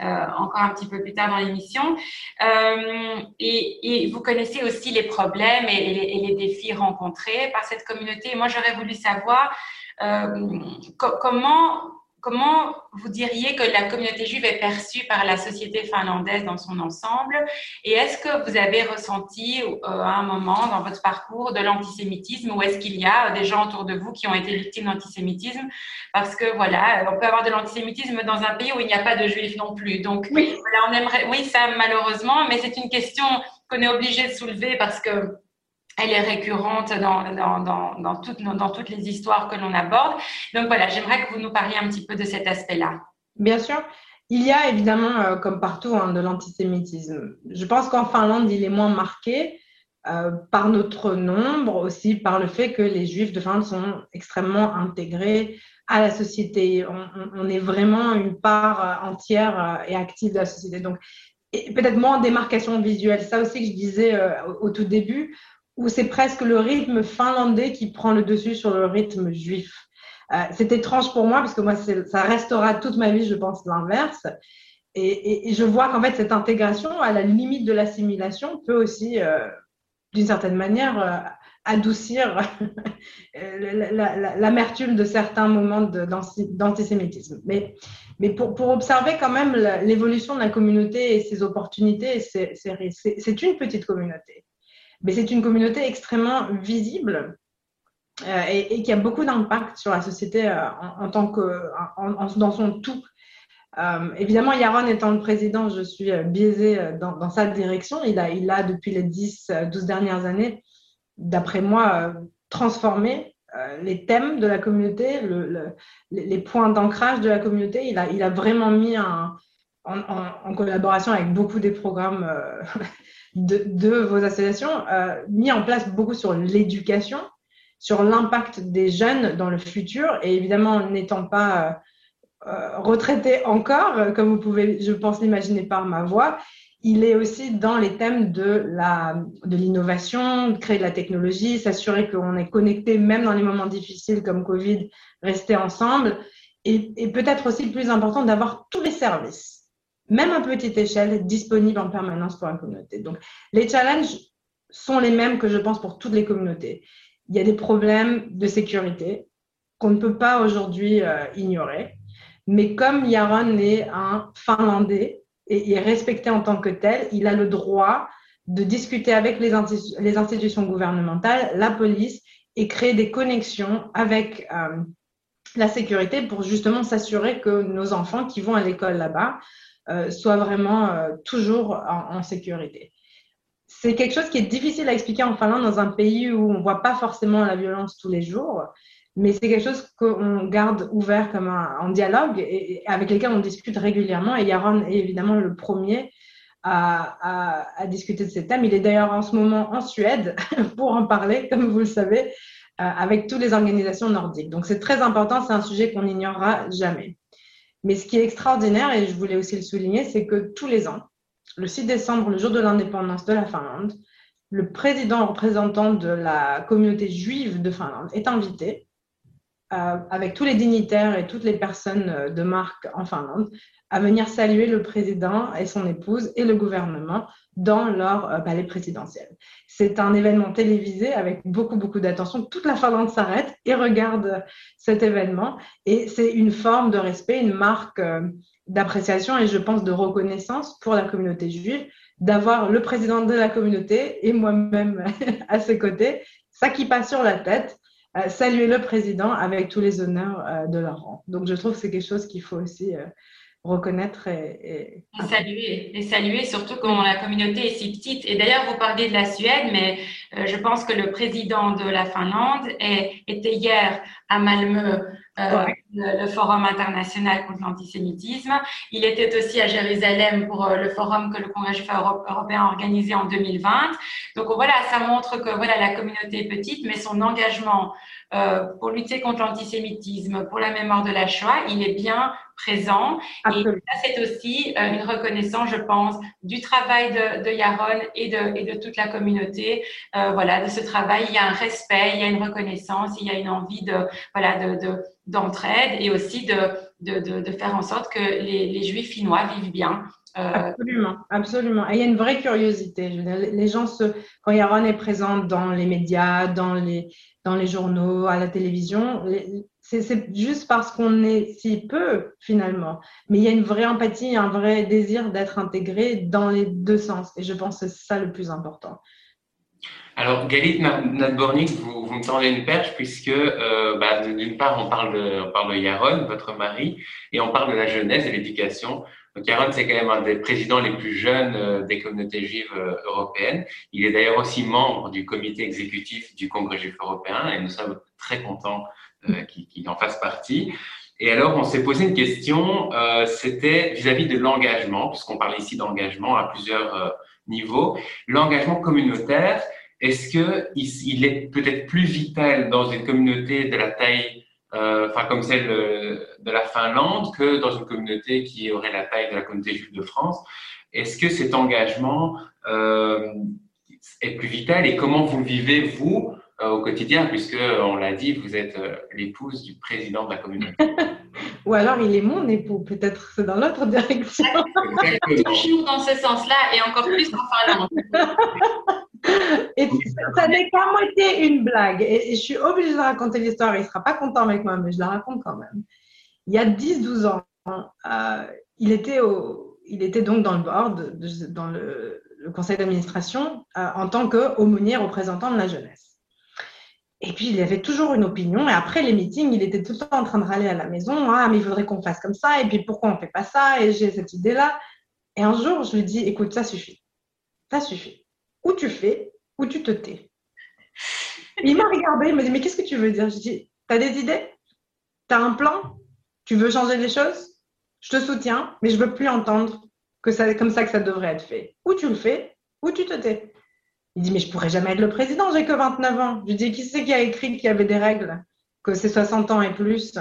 encore un petit peu plus tard dans l'émission. Euh, et, et, vous connaissez aussi les problèmes et, les, et, les, défis rencontrés par cette communauté. moi, j'aurais voulu savoir euh, comment Comment vous diriez que la communauté juive est perçue par la société finlandaise dans son ensemble? Et est-ce que vous avez ressenti euh, à un moment dans votre parcours de l'antisémitisme ou est-ce qu'il y a des gens autour de vous qui ont été victimes d'antisémitisme? Parce que voilà, on peut avoir de l'antisémitisme dans un pays où il n'y a pas de juifs non plus. Donc oui. voilà, on aimerait, oui, ça malheureusement, mais c'est une question qu'on est obligé de soulever parce que elle est récurrente dans, toutes, les histoires que l'on aborde. Donc voilà, j'aimerais que vous nous parliez un petit peu de cet aspect-là. Bien sûr. Il y a évidemment, euh, comme partout, hein, de l'antisémitisme. Je pense qu'en Finlande, il est moins marqué euh, par notre nombre, aussi par le fait que les Juifs de Finlande sont extrêmement intégrés à la société. On, est vraiment une part euh, entière et active de la société. Donc, peut-être moins en démarcation visuelle. Ça aussi que je disais au, tout début, où c'est presque le rythme finlandais qui prend le dessus sur le rythme juif. Euh, c'est étrange pour moi parce que moi, ça restera toute ma vie, je pense, l'inverse. Et, je vois qu'en fait, cette intégration, à la limite de l'assimilation, peut aussi, euh, d'une certaine manière, euh, adoucir l'amertume de certains moments d'antisémitisme. Mais, mais pour, pour, observer quand même l'évolution de la communauté et ses opportunités, c'est une petite communauté mais c'est une communauté extrêmement visible euh, et, qui a beaucoup d'impact sur la société euh, en, tant que dans son tout. Euh, évidemment, Yaron étant le président, je suis biaisée dans, sa direction. Il a, il a depuis les 10, 12 dernières années, d'après moi, transformé les thèmes de la communauté, le, le, les points d'ancrage de la communauté. Il a, il a vraiment mis en, collaboration avec beaucoup des programmes de, vos associations, euh, mis en place beaucoup sur l'éducation, sur l'impact des jeunes dans le futur. Et évidemment, n'étant pas euh, retraité encore, comme vous pouvez, je pense, l'imaginer par ma voix, il est aussi dans les thèmes de la de l'innovation, de créer de la technologie, s'assurer qu'on est connecté même dans les moments difficiles comme Covid, rester ensemble. Et, et peut-être aussi le plus important, d'avoir tous les services même à petite échelle, disponible en permanence pour la communauté. Donc, les challenges sont les mêmes que je pense pour toutes les communautés. Il y a des problèmes de sécurité qu'on ne peut pas aujourd'hui euh, ignorer. Mais comme Yaron est un Finlandais et est respecté en tant que tel, il a le droit de discuter avec les, institutions gouvernementales, la police et créer des connexions avec euh, la sécurité pour justement s'assurer que nos enfants qui vont à l'école là-bas euh, soit vraiment euh, toujours en, sécurité. C'est quelque chose qui est difficile à expliquer en Finlande dans un pays où on ne voit pas forcément la violence tous les jours, mais c'est quelque chose qu'on garde ouvert comme un, dialogue et, avec lesquels on discute régulièrement. Et Yaron est évidemment le premier à discuter de ces thèmes. Il est d'ailleurs en ce moment en Suède pour en parler, comme vous le savez, euh, avec toutes les organisations nordiques. Donc c'est très important, c'est un sujet qu'on n'ignorera jamais. Mais ce qui est extraordinaire, et je voulais aussi le souligner, c'est que tous les ans, le 6 décembre, le jour de l'indépendance de la Finlande, le président représentant de la communauté juive de Finlande est invité euh, avec tous les dignitaires et toutes les personnes de marque en Finlande à venir saluer le président et son épouse et le gouvernement dans leur euh, palais présidentiel. C'est un événement télévisé avec beaucoup, beaucoup d'attention. Toute la Finlande s'arrête et regarde cet événement. Et c'est une forme de respect, une marque euh, d'appréciation et je pense de reconnaissance pour la communauté juive d'avoir le président de la communauté et moi-même à ses côtés, ça qui passe sur la tête, euh, saluer le président avec tous les honneurs de leur rang. Donc je trouve que c'est quelque chose qu'il faut aussi reconnaître et, saluer et saluer surtout quand la communauté est si petite. Et d'ailleurs vous parliez de la Suède mais euh, je pense que le président de la Finlande était hier à Malmö euh, le, Forum international contre l'antisémitisme. Il était aussi à Jérusalem pour euh, le forum que le Congrès juif européen a organisé en 2020. Donc voilà, ça montre que voilà la communauté est petite, mais son engagement euh, pour lutter contre l'antisémitisme, pour la mémoire de la Shoah, il est bien présent. Et ça, c'est aussi euh, une reconnaissance, je pense, du travail de, de Yaron et de, et de toute la communauté. Euh, voilà, de ce travail, il y a un respect, il y a une reconnaissance, il y a une envie de voilà de, de d'entraide et aussi de, de, de, faire en sorte que les, les Juifs finnois vivent bien. Euh, absolument, absolument. Et il y a une vraie curiosité. les gens, se, quand Yaron est présent dans les médias, dans les, dans les journaux, à la télévision, c'est juste parce qu'on est si peu finalement. Mais il y a une vraie empathie, un vrai désir d'être intégré dans les deux sens. Et je pense que c'est ça le plus important. Alors, Galit Nadbornik, vous, vous, me tendez une perche puisque, euh, bah, d'une part, on parle, de, on parle de Yaron, votre mari, et on parle de la jeunesse et l'éducation. Donc, Yaron, c'est quand même un des présidents les plus jeunes euh, des communautés juives euh, européennes. Il est d'ailleurs aussi membre du comité exécutif du Congrès juif européen et nous sommes très contents qu'il en fasse partie. Et alors, on s'est posé une question, c'était vis-à-vis de l'engagement, puisqu'on parle ici d'engagement à plusieurs niveaux. L'engagement communautaire, est-ce que il est peut-être plus vital dans une communauté de la taille, euh, enfin comme celle euh, de la Finlande, que dans une communauté qui aurait la taille de la communauté juive de France? Est-ce que cet engagement euh, est plus vital? Et comment vous le vivez vous au quotidien, puisque on l'a dit, vous êtes l'épouse du président de la communauté. Ou alors il est mon époux, peut-être c'est dans l'autre direction. Toujours dans ce sens-là et encore plus en Finlande. Et ça n'est qu'à moitié une blague. Et, je suis obligée de raconter l'histoire. Il ne sera pas content avec moi, mais je la raconte quand même. Il y a 10-12 ans, euh, il, était donc dans le board, dans le, conseil d'administration, euh, en tant qu'aumônier représentant de la jeunesse. Et puis, il avait toujours une opinion. Et après les meetings, il était tout le temps en train de râler à la maison. Ah, mais il faudrait qu'on fasse comme ça. Et puis, pourquoi on ne fait pas ça? Et j'ai cette idée-là. Et un jour, je lui dis, écoute, ça suffit. Ça suffit ou tu fais, ou tu te tais. il m'a regardé, il m'a dit, mais qu'est-ce que tu veux dire? Je dis, as des idées? Tu as un plan? Tu veux changer les choses? Je te soutiens, mais je veux plus entendre que c'est comme ça que ça devrait être fait. Ou tu le fais, ou tu te tais? Il dit, mais je pourrais jamais être le président, j'ai que 29 ans. Je dis, qui c'est qui a écrit qu'il y avait des règles, que c'est 60 ans et plus?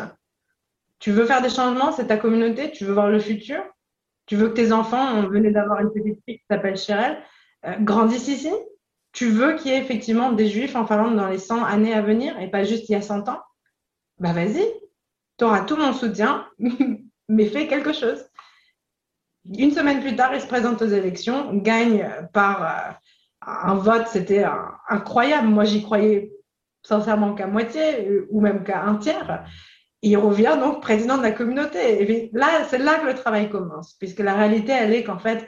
Tu veux faire des changements, c'est ta communauté, tu veux voir le futur? Tu veux que tes enfants, on venait d'avoir une petite fille qui s'appelle Cheryl, euh, grandissent ici Tu veux qu'il y ait effectivement des juifs en Finlande dans les 100 années à venir et pas juste il y a 100 ans? Bah vas-y, tu auras tout mon soutien, mais fais quelque chose. Une semaine plus tard, il se présente aux élections, gagne par euh, un vote, c'était incroyable. Moi, j'y croyais sincèrement qu'à moitié euh, ou même qu'à un tiers. il revient donc président de la communauté. Et là, c'est là que le travail commence, puisque la réalité, elle est qu'en fait,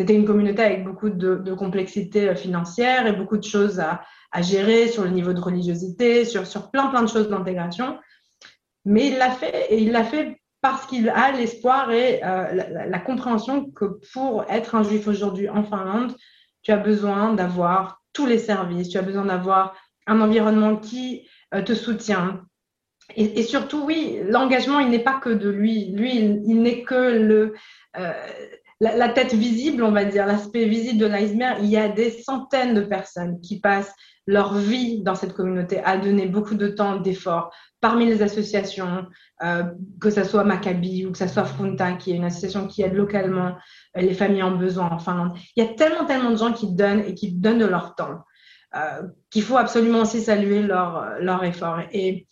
c'était une communauté avec beaucoup de, complexité financière et beaucoup de choses à, gérer sur le niveau de religiosité, sur, plein, plein de choses d'intégration. Mais il l'a fait et il l'a fait parce qu'il a l'espoir et euh, la, compréhension que pour être un juif aujourd'hui en Finlande, tu as besoin d'avoir tous les services, tu as besoin d'avoir un environnement qui euh, te soutient. Et, surtout, oui, l'engagement, il n'est pas que de lui. Lui, il, n'est que le, euh, la, tête visible, on va dire, l'aspect visible de l'iceberg, il y a des centaines de personnes qui passent leur vie dans cette communauté à donner beaucoup de temps, d'efforts, parmi les associations, euh, que ce soit Maccabi ou que ce soit Frunta, qui est une association qui aide localement euh, les familles en besoin en Finlande. Il y a tellement, tellement de gens qui donnent et qui donnent de leur temps, euh, qu'il faut absolument aussi saluer leur, leur effort. Et,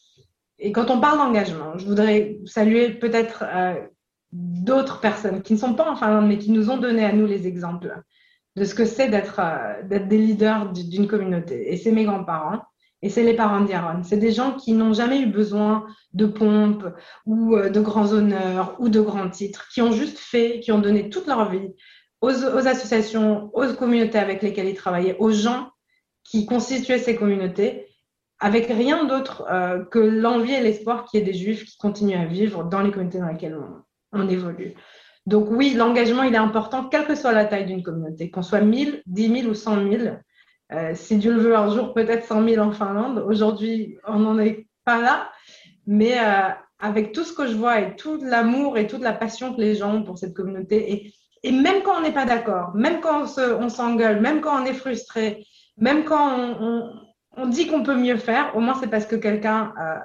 et quand on parle d'engagement, je voudrais saluer peut-être d'autres personnes qui ne sont pas en Finlande, mais qui nous ont donné à nous les exemples de ce que c'est d'être euh, des leaders d'une communauté. Et c'est mes grands-parents. Et c'est les parents d'Yaron. C'est des gens qui n'ont jamais eu besoin de pompes ou euh, de grands honneurs ou de grands titres, qui ont juste fait, qui ont donné toute leur vie aux, aux associations, aux communautés avec lesquelles ils travaillaient, aux gens qui constituaient ces communautés, avec rien d'autre euh, que l'envie et l'espoir qu'il y ait des juifs qui continuent à vivre dans les communautés dans lesquelles on, on évolue. Donc oui, l'engagement, il est important, quelle que soit la taille d'une communauté, qu'on soit 1000, 10 000 ou 100 000. Euh, si Dieu le veut, un jour, peut-être 100 000 en Finlande. Aujourd'hui, on n'en est pas là. Mais euh, avec tout ce que je vois et tout l'amour et toute la passion que les gens ont pour cette communauté, et, et même quand on n'est pas d'accord, même quand on s'engueule, même quand on est frustré, même quand on, on, on dit qu'on peut mieux faire, au moins c'est parce que quelqu'un, euh,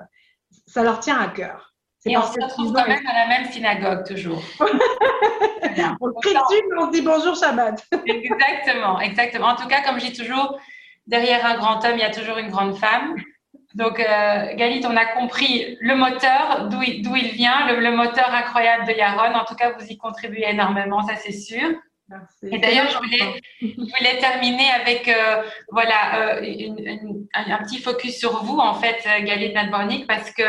ça leur tient à cœur. Et on se retrouve quand même à la même synagogue, toujours. on crie dessus, mais on dit bonjour Shabbat. exactement, exactement. En tout cas, comme je dis toujours, derrière un grand homme, il y a toujours une grande femme. Donc, euh, Galit, on a compris le moteur, d'où il, il, vient, le, le, moteur incroyable de Yaron. En tout cas, vous y contribuez énormément, ça c'est sûr. Et d'ailleurs, je voulais, je voulais, terminer avec euh, voilà, euh, une, une, un, petit focus sur vous, en fait, Galit Nadbornik, parce que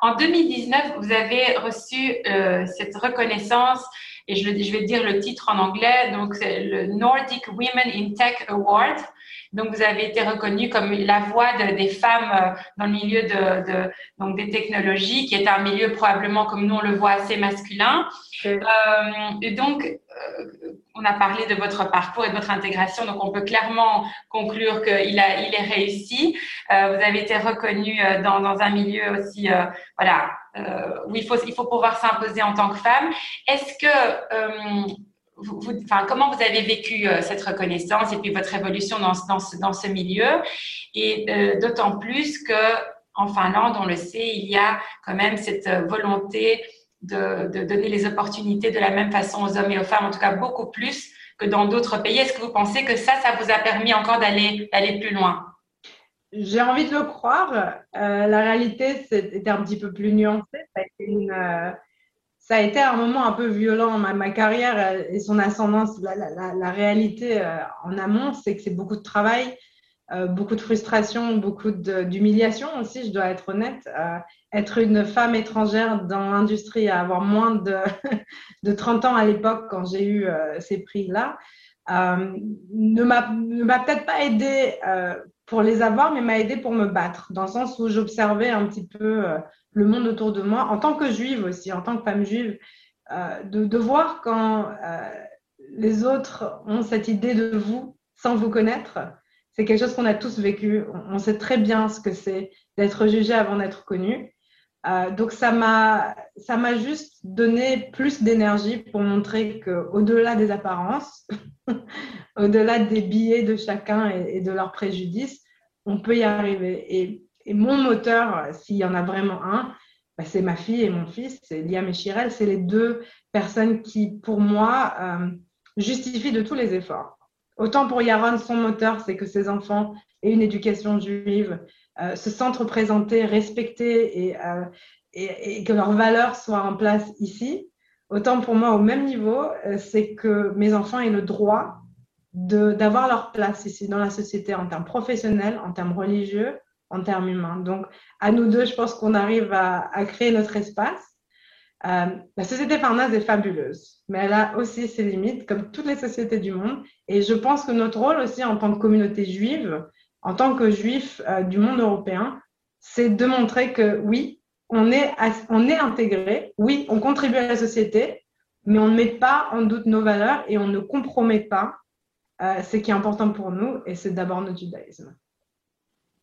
en 2019, vous avez reçu euh, cette reconnaissance, et je, je, vais dire le titre en anglais, donc le Nordic Women in Tech Award. Donc, vous avez été reconnue comme la voix de, des femmes euh, dans le milieu de, de, donc des technologies, qui est un milieu probablement, comme nous on le voit, assez masculin. Okay. Euh, et donc, euh, on a parlé de votre parcours et de votre intégration, donc on peut clairement conclure qu'il a, il est réussi. Euh, vous avez été reconnue euh, dans, dans un milieu aussi, voilà, où il faut, il faut pouvoir s'imposer en tant que femme. Est-ce que vous, comment vous avez vécu euh, cette reconnaissance et puis votre évolution dans, ce, milieu Et euh, d'autant plus que en Finlande, on le sait, il y a quand même cette euh, volonté de, donner les opportunités de la même façon aux hommes et aux femmes, en tout cas beaucoup plus que dans d'autres pays. Est-ce que vous pensez que ça, ça vous a permis encore d'aller d'aller plus loin? J'ai envie de le croire. La réalité, c'était un petit peu plus nuancé. Ça a été une, ça a été un moment un peu violent. Ma, carrière euh, et son ascendance, la, réalité euh, en amont, c'est que c'est beaucoup de travail, euh, beaucoup de frustration, beaucoup d'humiliation aussi, je dois être honnête. Être une femme étrangère dans l'industrie, avoir moins de, de 30 ans à l'époque quand j'ai eu ces prix-là, ne m'a peut-être pas aidé pour les avoir, mais m'a aidé pour me battre, dans le sens où j'observais un petit peu le monde autour de moi, en tant que juive aussi, en tant que femme juive, euh, de, voir quand euh, les autres ont cette idée de vous sans vous connaître. C'est quelque chose qu'on a tous vécu. On, on, sait très bien ce que c'est d'être jugé avant d'être connu. Euh, donc ça m'a ça m'a juste donné plus d'énergie pour montrer que au-delà des apparences, au-delà des billets de chacun et, et de leurs préjudices, on peut y arriver. Et et mon moteur, s'il y en a vraiment un, bah, c'est ma fille et mon fils, c'est Liam et Chirel. C'est les deux personnes qui, pour moi, euh, justifient de tous les efforts. Autant pour Yaron, son moteur, c'est que ses enfants aient une éducation juive, euh, se sentent représentés, respectés et, euh, que leurs valeurs soient en place ici. Autant pour moi, au même niveau, euh, c'est que mes enfants aient le droit d'avoir leur place ici dans la société en termes professionnels, en termes religieux, en termes humains. Donc, à nous deux, je pense qu'on arrive à, créer notre espace. Euh, la société Farnaz est fabuleuse, mais elle a aussi ses limites, comme toutes les sociétés du monde. Et je pense que notre rôle aussi en tant que communauté juive, en tant que juif euh, du monde européen, c'est de montrer que oui, on est, on est intégré, oui, on contribue à la société, mais on ne met pas en doute nos valeurs et on ne compromet pas euh, ce qui est important pour nous, et c'est d'abord notre judaïsme.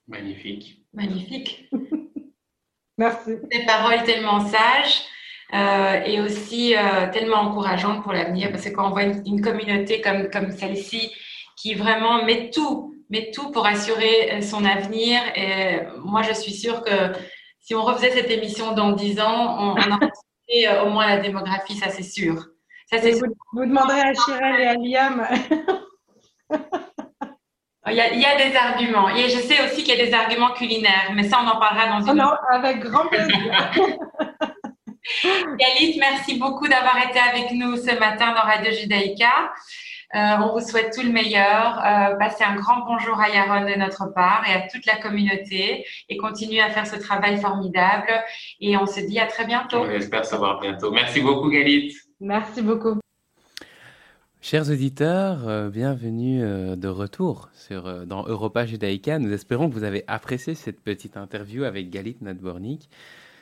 Magnifique. Magnifique. Merci. Des paroles tellement sages euh, et aussi euh, tellement encourageantes pour l'avenir parce que quand on voit une, une communauté comme, comme celle-ci qui vraiment met tout, met tout pour assurer euh, son avenir, et moi je suis sûre que si on refaisait cette émission dans 10 ans, on, on aurait au moins la démographie, ça c'est sûr. Ça, vous, sûr. vous demanderez à Chirel et à Liam. Il y, a, il y, a, des arguments. Et je sais aussi qu'il y a des arguments culinaires, mais ça, on en parlera dans une. Oh non, avec grand plaisir. Galit, merci beaucoup d'avoir été avec nous ce matin dans Radio Judaïka. Euh, on vous souhaite tout le meilleur. Euh, passez un grand bonjour à Yaron de notre part et à toute la communauté et continuez à faire ce travail formidable. Et on se dit à très bientôt. J'espère savoir bientôt. Merci beaucoup, Galit. Merci beaucoup. Chers auditeurs, euh, bienvenue de retour sur, dans Europa Judaïka. Nous espérons que vous avez apprécié cette petite interview avec Galit Nadbornik.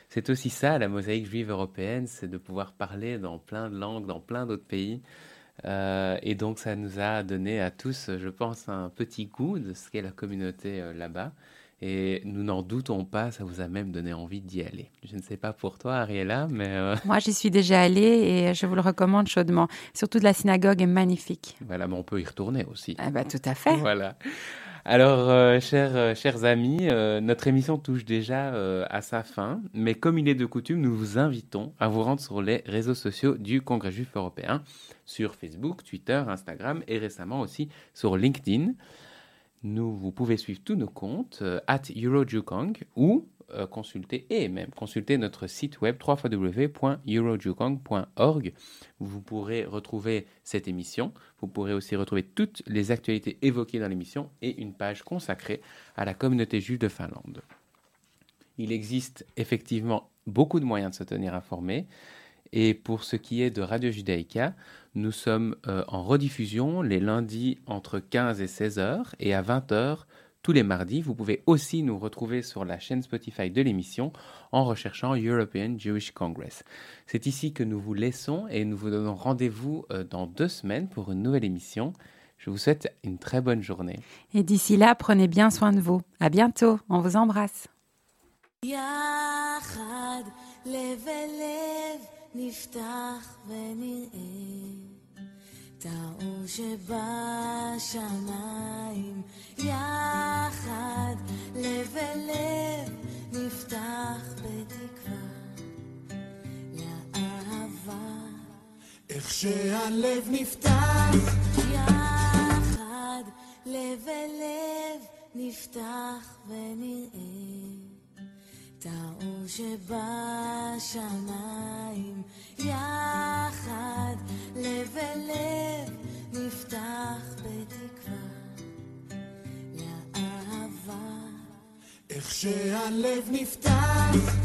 C'est aussi ça, la mosaïque juive européenne, c'est de pouvoir parler dans plein de langues, dans plein d'autres pays. Euh, et donc, ça nous a donné à tous, je pense, un petit goût de ce qu'est la communauté euh, là-bas. Et nous n'en doutons pas, ça vous a même donné envie d'y aller. Je ne sais pas pour toi, Ariella, mais... Euh, Moi, j'y suis déjà allée et je vous le recommande chaudement. Surtout, la synagogue est magnifique. Voilà, mais on peut y retourner aussi. Ah bah, tout à fait. voilà. Alors, chers, chers amis, notre émission touche déjà à sa fin, mais comme il est de coutume, nous vous invitons à vous rendre sur les réseaux sociaux du Congrès juif européen sur Facebook, Twitter, Instagram et récemment aussi sur LinkedIn. Nous, vous pouvez suivre tous nos comptes euh, at EuroJukong ou euh, consulter et même consulter notre site web www.eurojukong.org. Vous pourrez retrouver cette émission. Vous pourrez aussi retrouver toutes les actualités évoquées dans l'émission et une page consacrée à la communauté juive de Finlande. Il existe effectivement beaucoup de moyens de se tenir informé. Et pour ce qui est de Radio Judaïka, nous sommes euh, en rediffusion les lundis entre 15 et 16 heures et à 20 heures tous les mardis. Vous pouvez aussi nous retrouver sur la chaîne Spotify de l'émission en recherchant European Jewish Congress. C'est ici que nous vous laissons et nous vous donnons rendez-vous euh, dans deux semaines pour une nouvelle émission. Je vous souhaite une très bonne journée. Et d'ici là, prenez bien soin de vous. À bientôt. On vous embrasse. נפתח ונראה את האור שבשמיים. יחד לב אל לב נפתח בתקווה לאהבה. איך שהלב נפתח. יחד לב אל לב נפתח ונראה האור שבשמיים יחד לב אל לב נפתח בתקווה לאהבה. איך שהלב נפתח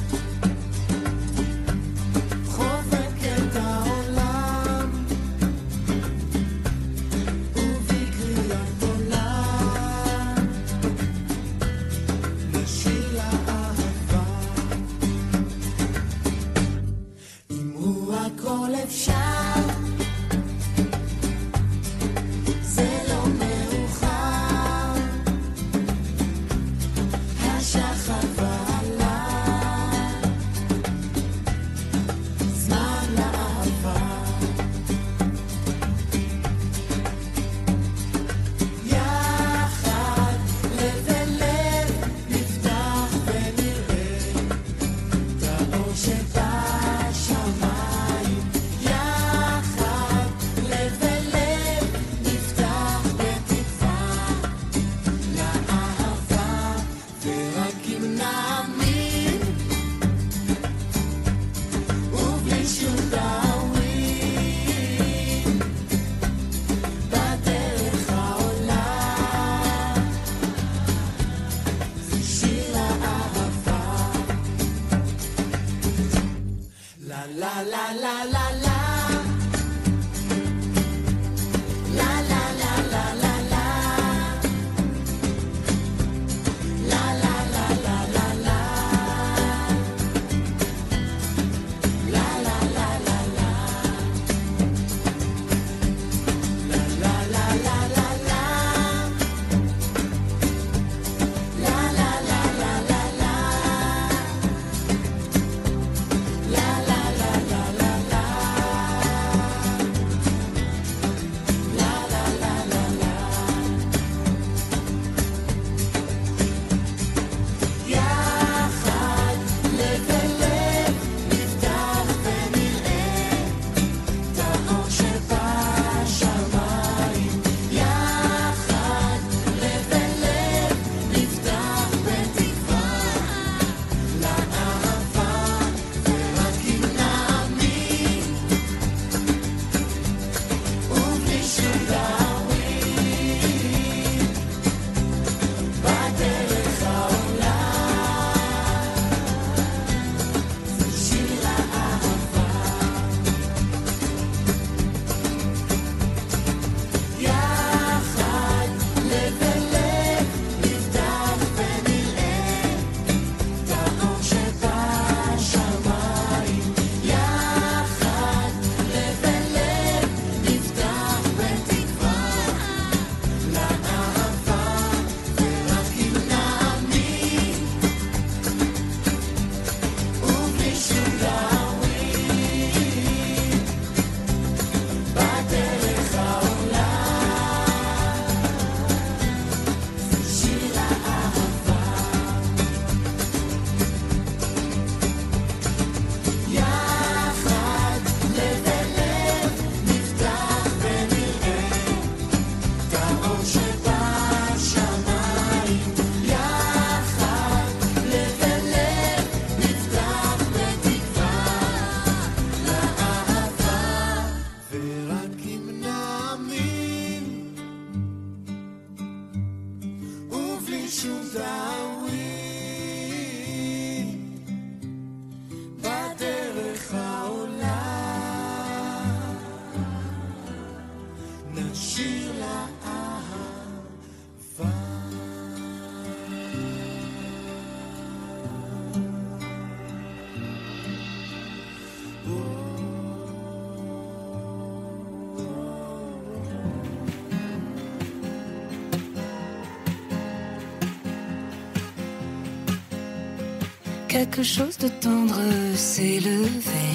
Quelque chose de tendre s'est levé,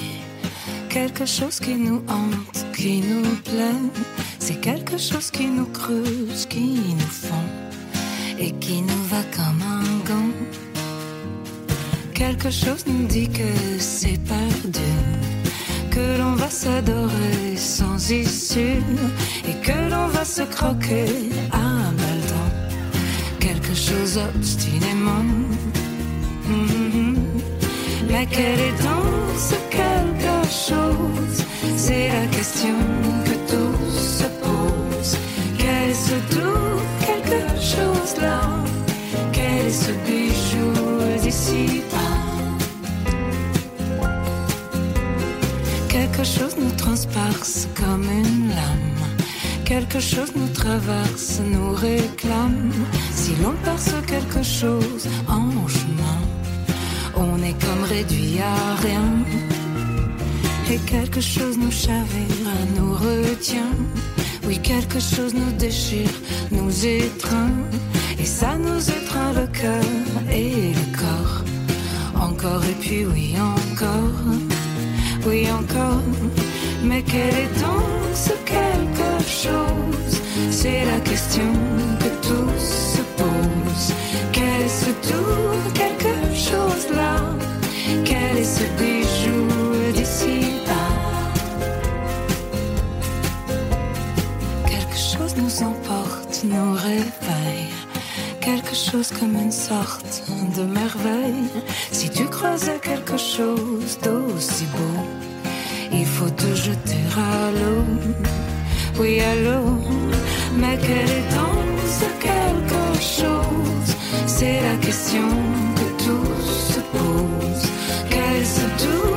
quelque chose qui nous hante, qui nous plaît, c'est quelque chose qui nous creuse, qui nous fond et qui nous va comme un gant. Quelque chose nous dit que c'est perdu, que l'on va s'adorer sans issue et que l'on va se croquer à un baldon. Quelque chose obstinément. Mhm. Mais quel est ce quelque chose C'est la question que tous se posent. Quel est ce doux quelque chose là Quel est ce bijou d'ici bas Quelque chose nous transperce comme une lame. Quelque chose nous traverse, nous réclame. Si l'on perce quelque chose en chemin, on est comme réduit à rien. Et quelque chose nous chavire, nous retient. Oui, quelque chose nous déchire, nous étreint. Et ça nous étreint le cœur et le corps. Encore et puis oui, encore. Oui, encore. Mais quel est donc ce quelque chose? C'est la question que tous se posent. Quel est ce tout quelque chose là Quel est ce bijou d'ici Quelque chose nous emporte, nous réveille. Quelque chose comme une sorte de merveille. Si tu croisais quelque chose d'aussi beau, il faut te jeter à l'eau. Oui, à l'eau. Mais quel est donc ce quelque chose? C'est la question Quel est ce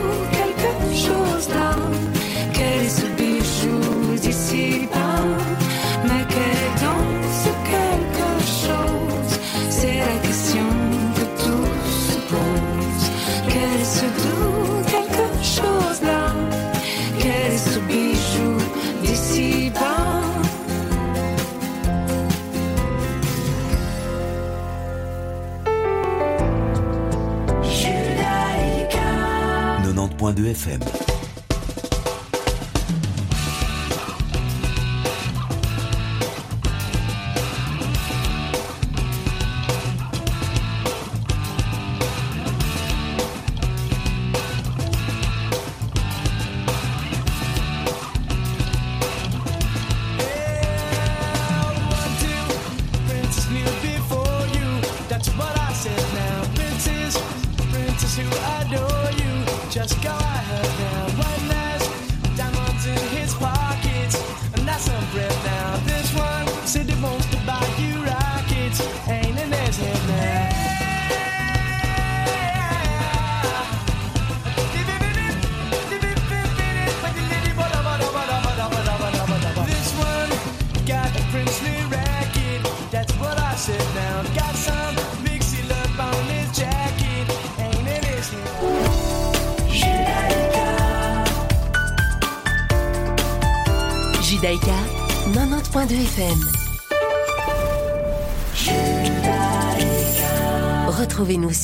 90.2 FM.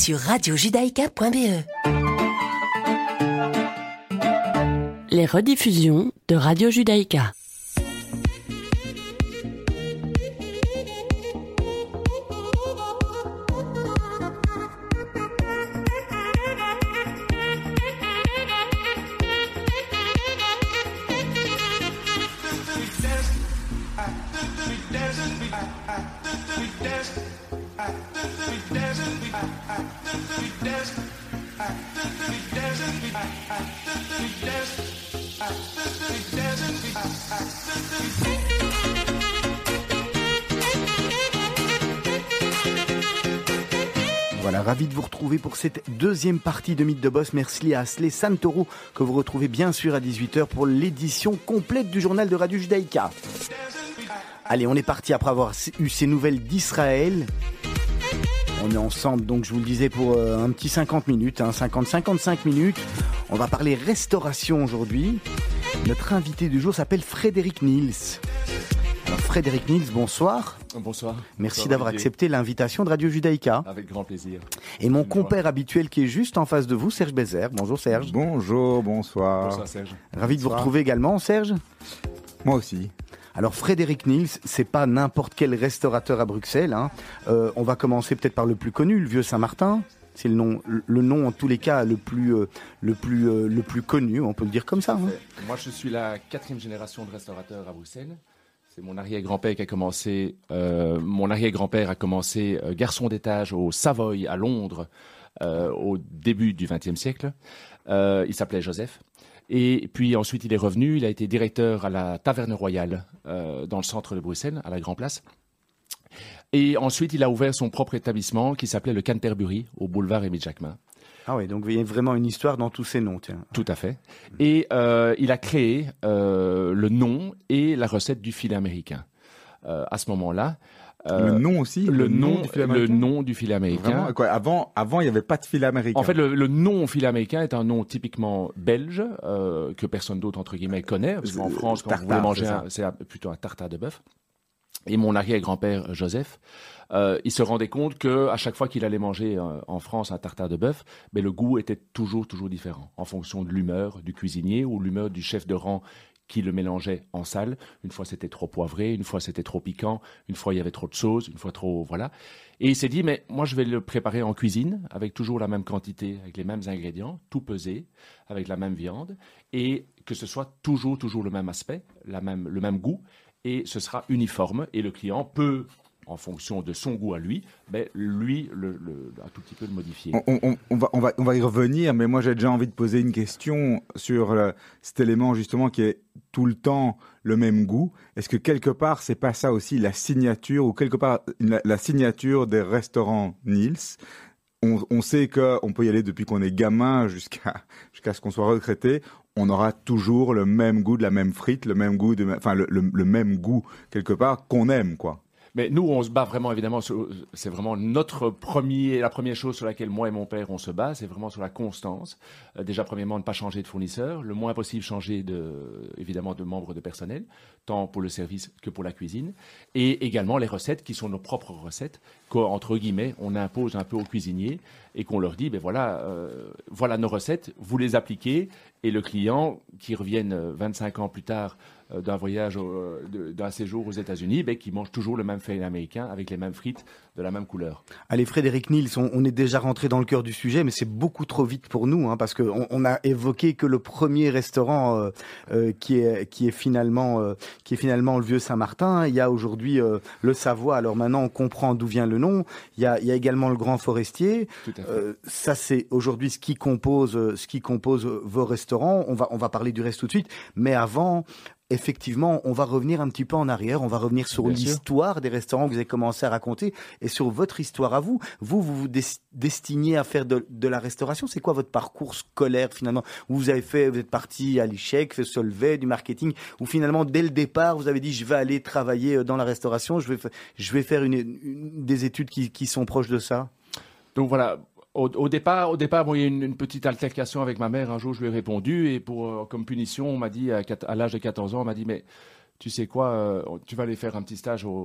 Sur radiojudaïka.be. Les rediffusions de Radio Judaïka. Cette deuxième partie de Mythe de Boss. Merci à Asley Santoro que vous retrouvez bien sûr à 18h pour l'édition complète du journal de Radio Judaïka. Allez, on est parti après avoir eu ces nouvelles d'Israël. On est ensemble, donc je vous le disais, pour euh, un petit 50 minutes, hein, 50-55 minutes. On va parler restauration aujourd'hui. Notre invité du jour s'appelle Frédéric Niels. Frédéric Niels, bonsoir. Bonsoir. Merci d'avoir accepté l'invitation de Radio Judaïka. Avec grand plaisir. Et mon compère habituel qui est juste en face de vous, Serge Bézère. Bonjour Serge. Bonjour, bonsoir. Bonsoir Serge. Ravi de vous retrouver également, Serge. Moi aussi. Alors Frédéric Niels, c'est pas n'importe quel restaurateur à Bruxelles. hein. Euh, on va commencer peut-être par le plus connu, le Vieux Saint-Martin. C'est le nom, le nom en tous les cas le plus, euh, le plus, euh, le plus connu. On peut le dire comme ça. hein. Moi, je suis la quatrième génération de restaurateurs à Bruxelles. C'est mon arrière-grand-père qui a commencé. euh, mon arrière-grand-père a commencé euh, garçon d'étage au Savoy à Londres euh, au début du XXe siècle. Il s'appelait Joseph. Et puis ensuite, il est revenu. Il a été directeur à la Taverne Royale dans le centre de Bruxelles, à la Grand Place. Et ensuite, il a ouvert son propre établissement qui s'appelait le Canterbury au boulevard Émile Jacquemin. Ah oui, donc il y a vraiment une histoire dans tous ces noms. Tiens. Tout à fait. Et euh, il a créé euh, le nom et la recette du filet américain. Euh, à ce moment-là. euh, le nom aussi le, nom, du filet le américain nom du filet américain. Vraiment Quoi, Avant, avant, il n'y avait pas de filet américain. En fait, le, le nom filet américain est un nom typiquement belge euh, que personne d'autre entre guillemets connaît, parce qu'en France, quand vous tartare, voulez manger, c'est plutôt un tartare de bœuf. Et mon arrière-grand-père Joseph, euh, il se rendait compte que à chaque fois qu'il allait manger euh, en France un tartare de bœuf, ben le goût était toujours toujours différent en fonction de l'humeur du cuisinier ou l'humeur du chef de rang qui le mélangeait en salle. Une fois c'était trop poivré, une fois c'était trop piquant, une fois il y avait trop de sauce, une fois trop voilà. Et il s'est dit mais moi je vais le préparer en cuisine avec toujours la même quantité, avec les mêmes ingrédients, tout pesé, avec la même viande et que ce soit toujours toujours le même aspect, la même le même goût et ce sera uniforme et le client peut en fonction de son goût à lui, ben lui le, tout petit peu le modifier. On, va, on, va, on va y revenir, mais moi j'ai déjà envie de poser une question sur euh, cet élément justement qui est tout le temps le même goût. Est-ce que quelque part c'est pas ça aussi la signature ou quelque part la, signature des restaurants Niels on, sait que on peut y aller depuis qu'on est gamin jusqu'à ce qu'on soit retraité. On aura toujours le même goût de la même frite, le même goût de, enfin le- le même goût quelque part qu'on aime quoi. Mais nous, on se bat vraiment, évidemment, c'est vraiment notre premier, la première chose sur laquelle moi et mon père, on se bat, c'est vraiment sur la constance. Euh, déjà, premièrement, ne pas changer de fournisseur, le moins possible changer de, évidemment, de membres de personnel, tant pour le service que pour la cuisine, et également les recettes qui sont nos propres recettes, qu'entre guillemets, on impose un peu aux cuisiniers et qu'on leur dit, ben voilà, euh, voilà nos recettes, vous les appliquez, et le client qui revienne euh, 25 ans plus tard euh, d'un voyage, euh, d'un séjour aux États-Unis, ben, qui mange toujours le même filet américain avec les mêmes frites de la même couleur. Allez, Frédéric Niels, on, on est déjà rentré dans le cœur du sujet, mais c'est beaucoup trop vite pour nous, hein, parce qu'on on a évoqué que le premier restaurant euh, euh, qui est qui est finalement euh, qui est finalement le vieux Saint-Martin. Il y a aujourd'hui euh, le Savoie. Alors maintenant, on comprend d'où vient le nom. Il y a, il y a également le Grand Forestier. Tout à fait. Euh, ça, c'est aujourd'hui ce qui compose euh, ce qui compose euh, vos restaurants. On va on va parler du reste tout de suite, mais avant. Effectivement, on va revenir un petit peu en arrière, on va revenir sur l'histoire des restaurants que vous avez commencé à raconter et sur votre histoire à vous. Vous, vous vous des- destinez à faire de, de la restauration. C'est quoi votre parcours scolaire finalement? Vous avez fait, vous êtes parti à l'échec, fait Solvay, du marketing, ou finalement dès le départ vous avez dit je vais aller travailler euh, dans la restauration, je vais, je vais faire une, une- des études qui, qui sont proches de ça? Donc voilà. Au, départ, au départ, bon, il y a eu une, petite altercation avec ma mère. Un jour, je lui ai répondu et pour euh, comme punition, on m'a dit à l'âge de 14 ans, on m'a dit mais tu sais quoi, euh, tu vas aller faire un petit stage au,